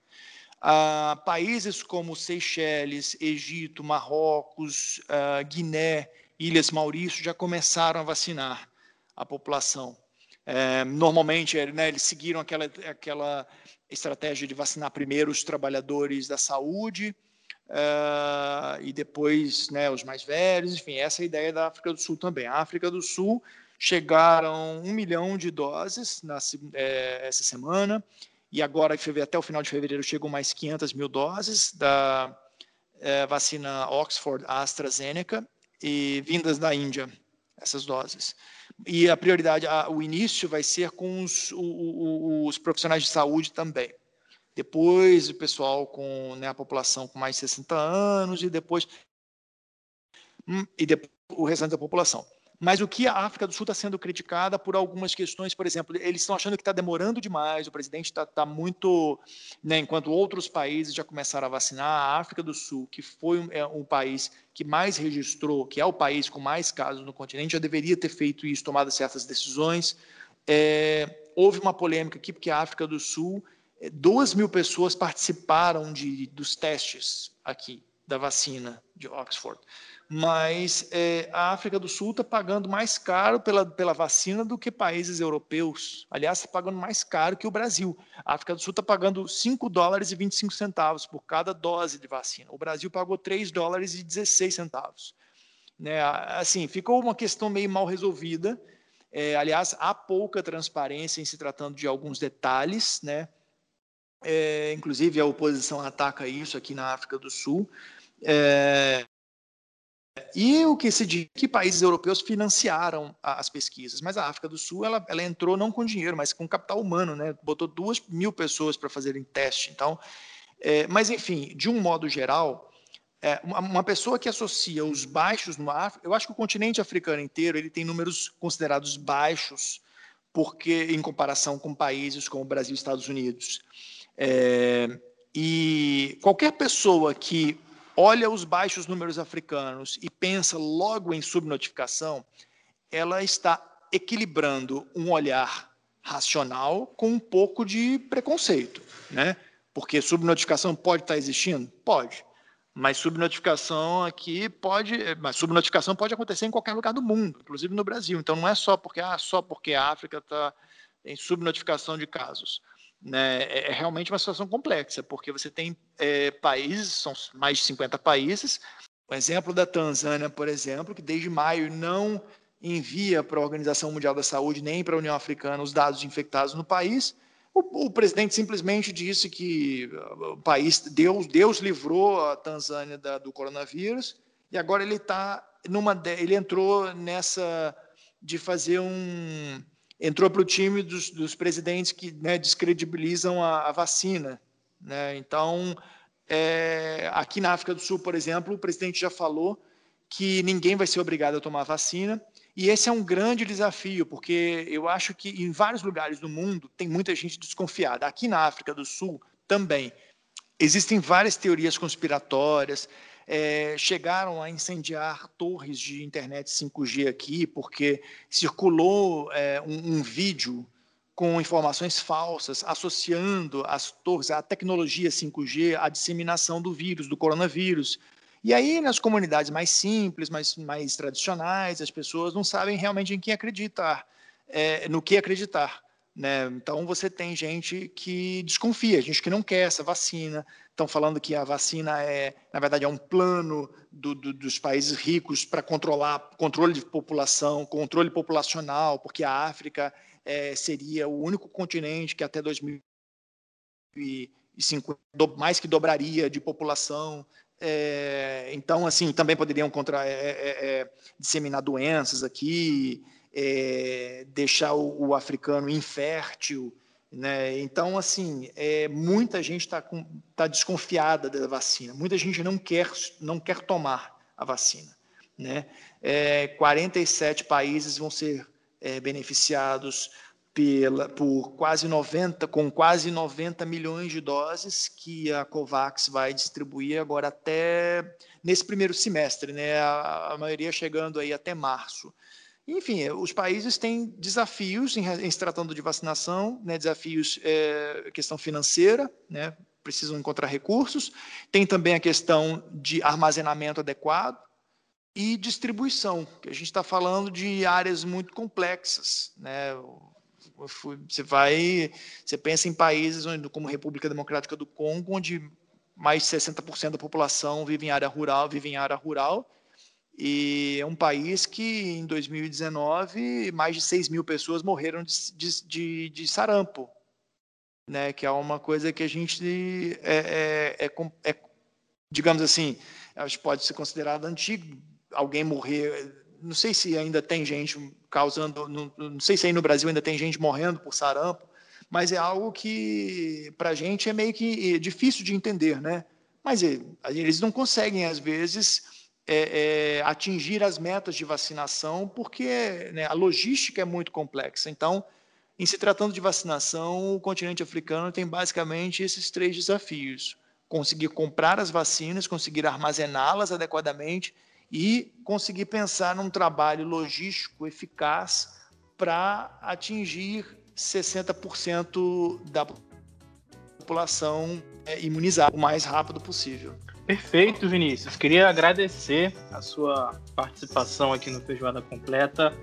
Ah, países como Seychelles, Egito, Marrocos, ah, Guiné, Ilhas Maurício já começaram a vacinar a população. É, normalmente, né, eles seguiram aquela, aquela estratégia de vacinar primeiro os trabalhadores da saúde uh, e depois né, os mais velhos. Enfim, essa é a ideia da África do Sul também. A África do Sul chegaram um milhão de doses na, é, essa semana e agora até o final de fevereiro chegam mais 500 mil doses da é, vacina Oxford AstraZeneca e vindas da Índia essas doses. E a prioridade, a, o início vai ser com os, o, os profissionais de saúde também. Depois o pessoal com né, a população com mais de 60 anos e depois hum, e depois o restante da população. Mas o que a África do Sul está sendo criticada por algumas questões, por exemplo, eles estão achando que está demorando demais, o presidente está tá muito. Né, enquanto outros países já começaram a vacinar, a África do Sul, que foi um, é, um país que mais registrou, que é o país com mais casos no continente, já deveria ter feito isso, tomado certas decisões. É, houve uma polêmica aqui, porque a África do Sul, duas mil pessoas participaram de, dos testes aqui da vacina de Oxford mas é, a África do Sul está pagando mais caro pela, pela vacina do que países europeus. Aliás, está pagando mais caro que o Brasil. A África do Sul está pagando 5 dólares e 25 centavos por cada dose de vacina. O Brasil pagou 3 dólares e 16 centavos. Né? Assim, ficou uma questão meio mal resolvida. É, aliás, há pouca transparência em se tratando de alguns detalhes, né? É, inclusive a oposição ataca isso aqui na África do Sul. É, e o que se diz que países europeus financiaram as pesquisas, mas a África do Sul ela, ela entrou não com dinheiro, mas com capital humano, né? Botou duas mil pessoas para fazerem teste. Então, é, mas enfim, de um modo geral, é, uma, uma, pessoa que associa os baixos no África, eu acho que o continente africano inteiro ele tem números considerados baixos, porque em comparação com países como o Brasil e Estados Unidos. É, e qualquer pessoa que olha os baixos números africanos e pensa logo em subnotificação, ela está equilibrando um olhar racional com um pouco de preconceito, né? Porque subnotificação pode estar existindo? Pode. Mas subnotificação aqui pode, mas subnotificação pode acontecer em qualquer lugar do mundo, inclusive no Brasil. Então não é só porque ah, só porque a África está em subnotificação de casos né, é, é realmente uma situação complexa, porque você tem é, países, são mais de 50 países, o exemplo da Tanzânia, por exemplo, que desde maio não envia para a Organização Mundial da Saúde nem para a União Africana os dados de infectados no país, o, o, presidente simplesmente disse que uh, o país, Deus, Deus livrou a Tanzânia da, do coronavírus, e agora ele está numa, ele entrou nessa de fazer um entrou para o time dos, dos, presidentes que né, descredibilizam a, a vacina. Né? Então, é, aqui na África do Sul, por exemplo, o presidente já falou que ninguém vai ser obrigado a tomar vacina. E esse é um grande desafio, porque eu acho que em vários lugares do mundo tem muita gente desconfiada. Aqui na África do Sul também. Existem várias teorias conspiratórias, é, chegaram a incendiar torres de internet 5G aqui, porque circulou é, um, um vídeo com informações falsas associando as torres, a tecnologia 5G, à disseminação do vírus, do coronavírus. E aí, nas comunidades mais simples, mais, mais tradicionais, as pessoas não sabem realmente em quem acreditar, é, no que acreditar. Né? Então, você tem gente que desconfia, gente que não quer essa vacina. Estão falando que a vacina é, na verdade, é um plano do, do, dos países ricos para controlar controle de população, controle populacional, porque a África é, seria o único continente que até 2050 mais que dobraria de população. É, então, assim, também poderiam contra, é, é, é disseminar doenças aqui é, deixar o, o, africano infértil. Né? Então, assim, é, muita gente está tá desconfiada da vacina, muita gente não quer, não quer tomar a vacina. Né? É, 47 países vão ser é, beneficiados pela, por quase 90, com quase 90 milhões de doses que a COVAX vai distribuir agora até nesse primeiro semestre, né? A, a maioria chegando aí até março. Enfim, os países têm desafios em, em se tratando de vacinação, né? desafios é, questão financeira, né? precisam encontrar recursos. Tem também a questão de armazenamento adequado e distribuição, que a gente está falando de áreas muito complexas, né? Você vai, você pensa em países onde, como República Democrática do Congo, onde mais de 60% da população vive em área rural, vive em área rural, e é um país que em 2019 mais de 6 mil pessoas morreram de, de, de sarampo, né? Que é uma coisa que a gente é, é, é, é digamos assim, acho que pode ser considerado antigo, alguém morrer não sei se ainda tem gente causando, não, não, sei se aí no Brasil ainda tem gente morrendo por sarampo, mas é algo que para a gente é meio que é difícil de entender, né? Mas eles não conseguem às vezes é, é, atingir as metas de vacinação porque né, a logística é muito complexa. Então, em se tratando de vacinação, o continente africano tem basicamente esses três desafios: conseguir comprar as vacinas, conseguir armazená-las adequadamente e conseguir pensar num trabalho logístico eficaz para atingir 60% da população é, imunizada o mais rápido possível. Perfeito, Vinícius. Queria agradecer a sua participação aqui no Feijoada Completa.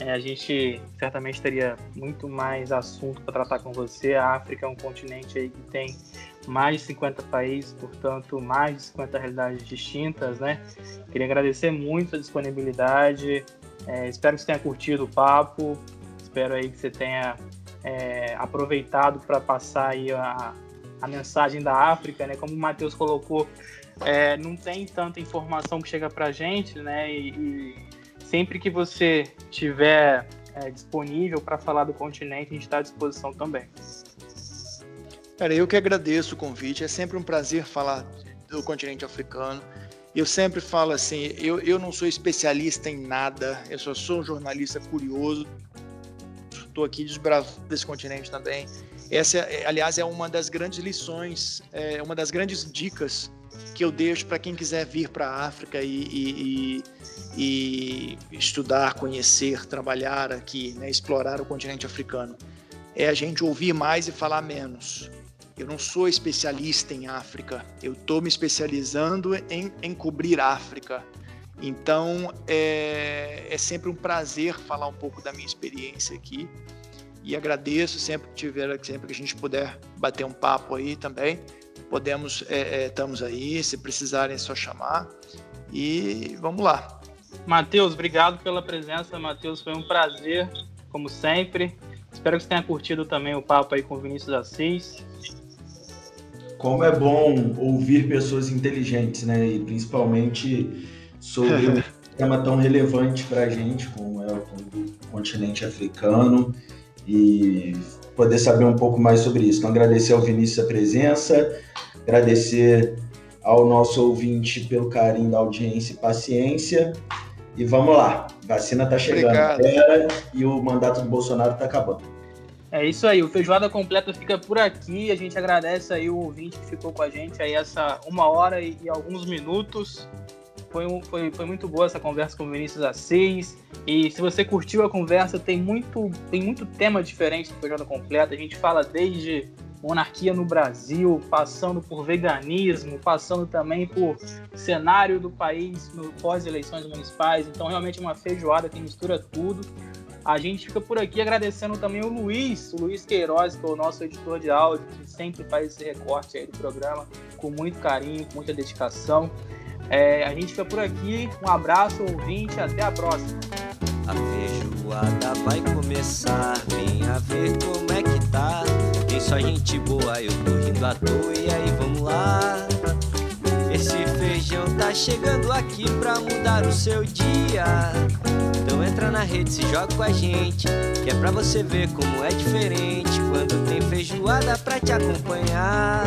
É, a gente certamente teria muito mais assunto para tratar com você. A África é um continente aí que tem mais de 50 países, portanto, mais de 50 realidades distintas, né? Queria agradecer muito a disponibilidade. É, espero que você tenha curtido o papo. Espero aí que você tenha é, aproveitado para passar aí a, a mensagem da África, né? Como o Matheus colocou, é, não tem tanta informação que chega para a gente, né? E, e, sempre que você tiver é, disponível para falar do continente, a gente está à disposição também. Cara, eu que agradeço o convite. É sempre um prazer falar do continente africano. Eu sempre falo assim, eu, eu não sou especialista em nada, eu só sou um jornalista curioso. Estou aqui desbravando esse continente também. Essa, aliás, é uma das grandes lições, é uma das grandes dicas que eu deixo para quem quiser vir para a África e, e, e, estudar, conhecer, trabalhar aqui, né, explorar o continente africano. É a gente ouvir mais e falar menos. Eu não sou especialista em África, eu estou me especializando em, em cobrir África. Então é, é sempre um prazer falar um pouco da minha experiência aqui e agradeço sempre que tiver, sempre que a gente puder bater um papo aí também. Podemos, é, é, estamos aí, se precisarem é só chamar e vamos lá. Matheus, obrigado pela presença, Matheus, foi um prazer, como sempre. Espero que você tenha curtido também o papo aí com o Vinícius Assis. Como é bom ouvir pessoas inteligentes, né? E principalmente sobre um tema tão relevante para a gente como é o continente africano e poder saber um pouco mais sobre isso. Então, agradecer ao Vinícius a presença, agradecer ao nosso ouvinte pelo carinho da audiência e paciência. E vamos lá, vacina está chegando, e o mandato do Bolsonaro está acabando. É isso aí, o Feijoada Completa fica por aqui. A gente agradece aí o ouvinte que ficou com a gente aí essa uma hora e, e alguns minutos. Foi, um, foi, foi muito boa essa conversa com o Vinícius Assis. E se você curtiu a conversa, tem muito, tem muito tema diferente do Feijoada Completa. A gente fala desde monarquia no Brasil, passando por veganismo, passando também por cenário do país no pós-eleições municipais. Então, realmente é uma feijoada que mistura tudo. A gente fica por aqui agradecendo também o Luiz, o Luiz Queiroz, que é o nosso editor de áudio, que sempre faz esse recorte aí do programa com muito carinho, com muita dedicação. É, a gente fica por aqui. Um abraço, ouvinte, até a próxima. A feijoada vai começar, venha ver como é que tá. Tem só gente boa, eu tô rindo à toa, e aí vamos lá. Esse feijão tá chegando aqui pra mudar o seu dia. Então entra na rede, se joga com a gente, que é pra você ver como é diferente quando tem feijoada pra te acompanhar.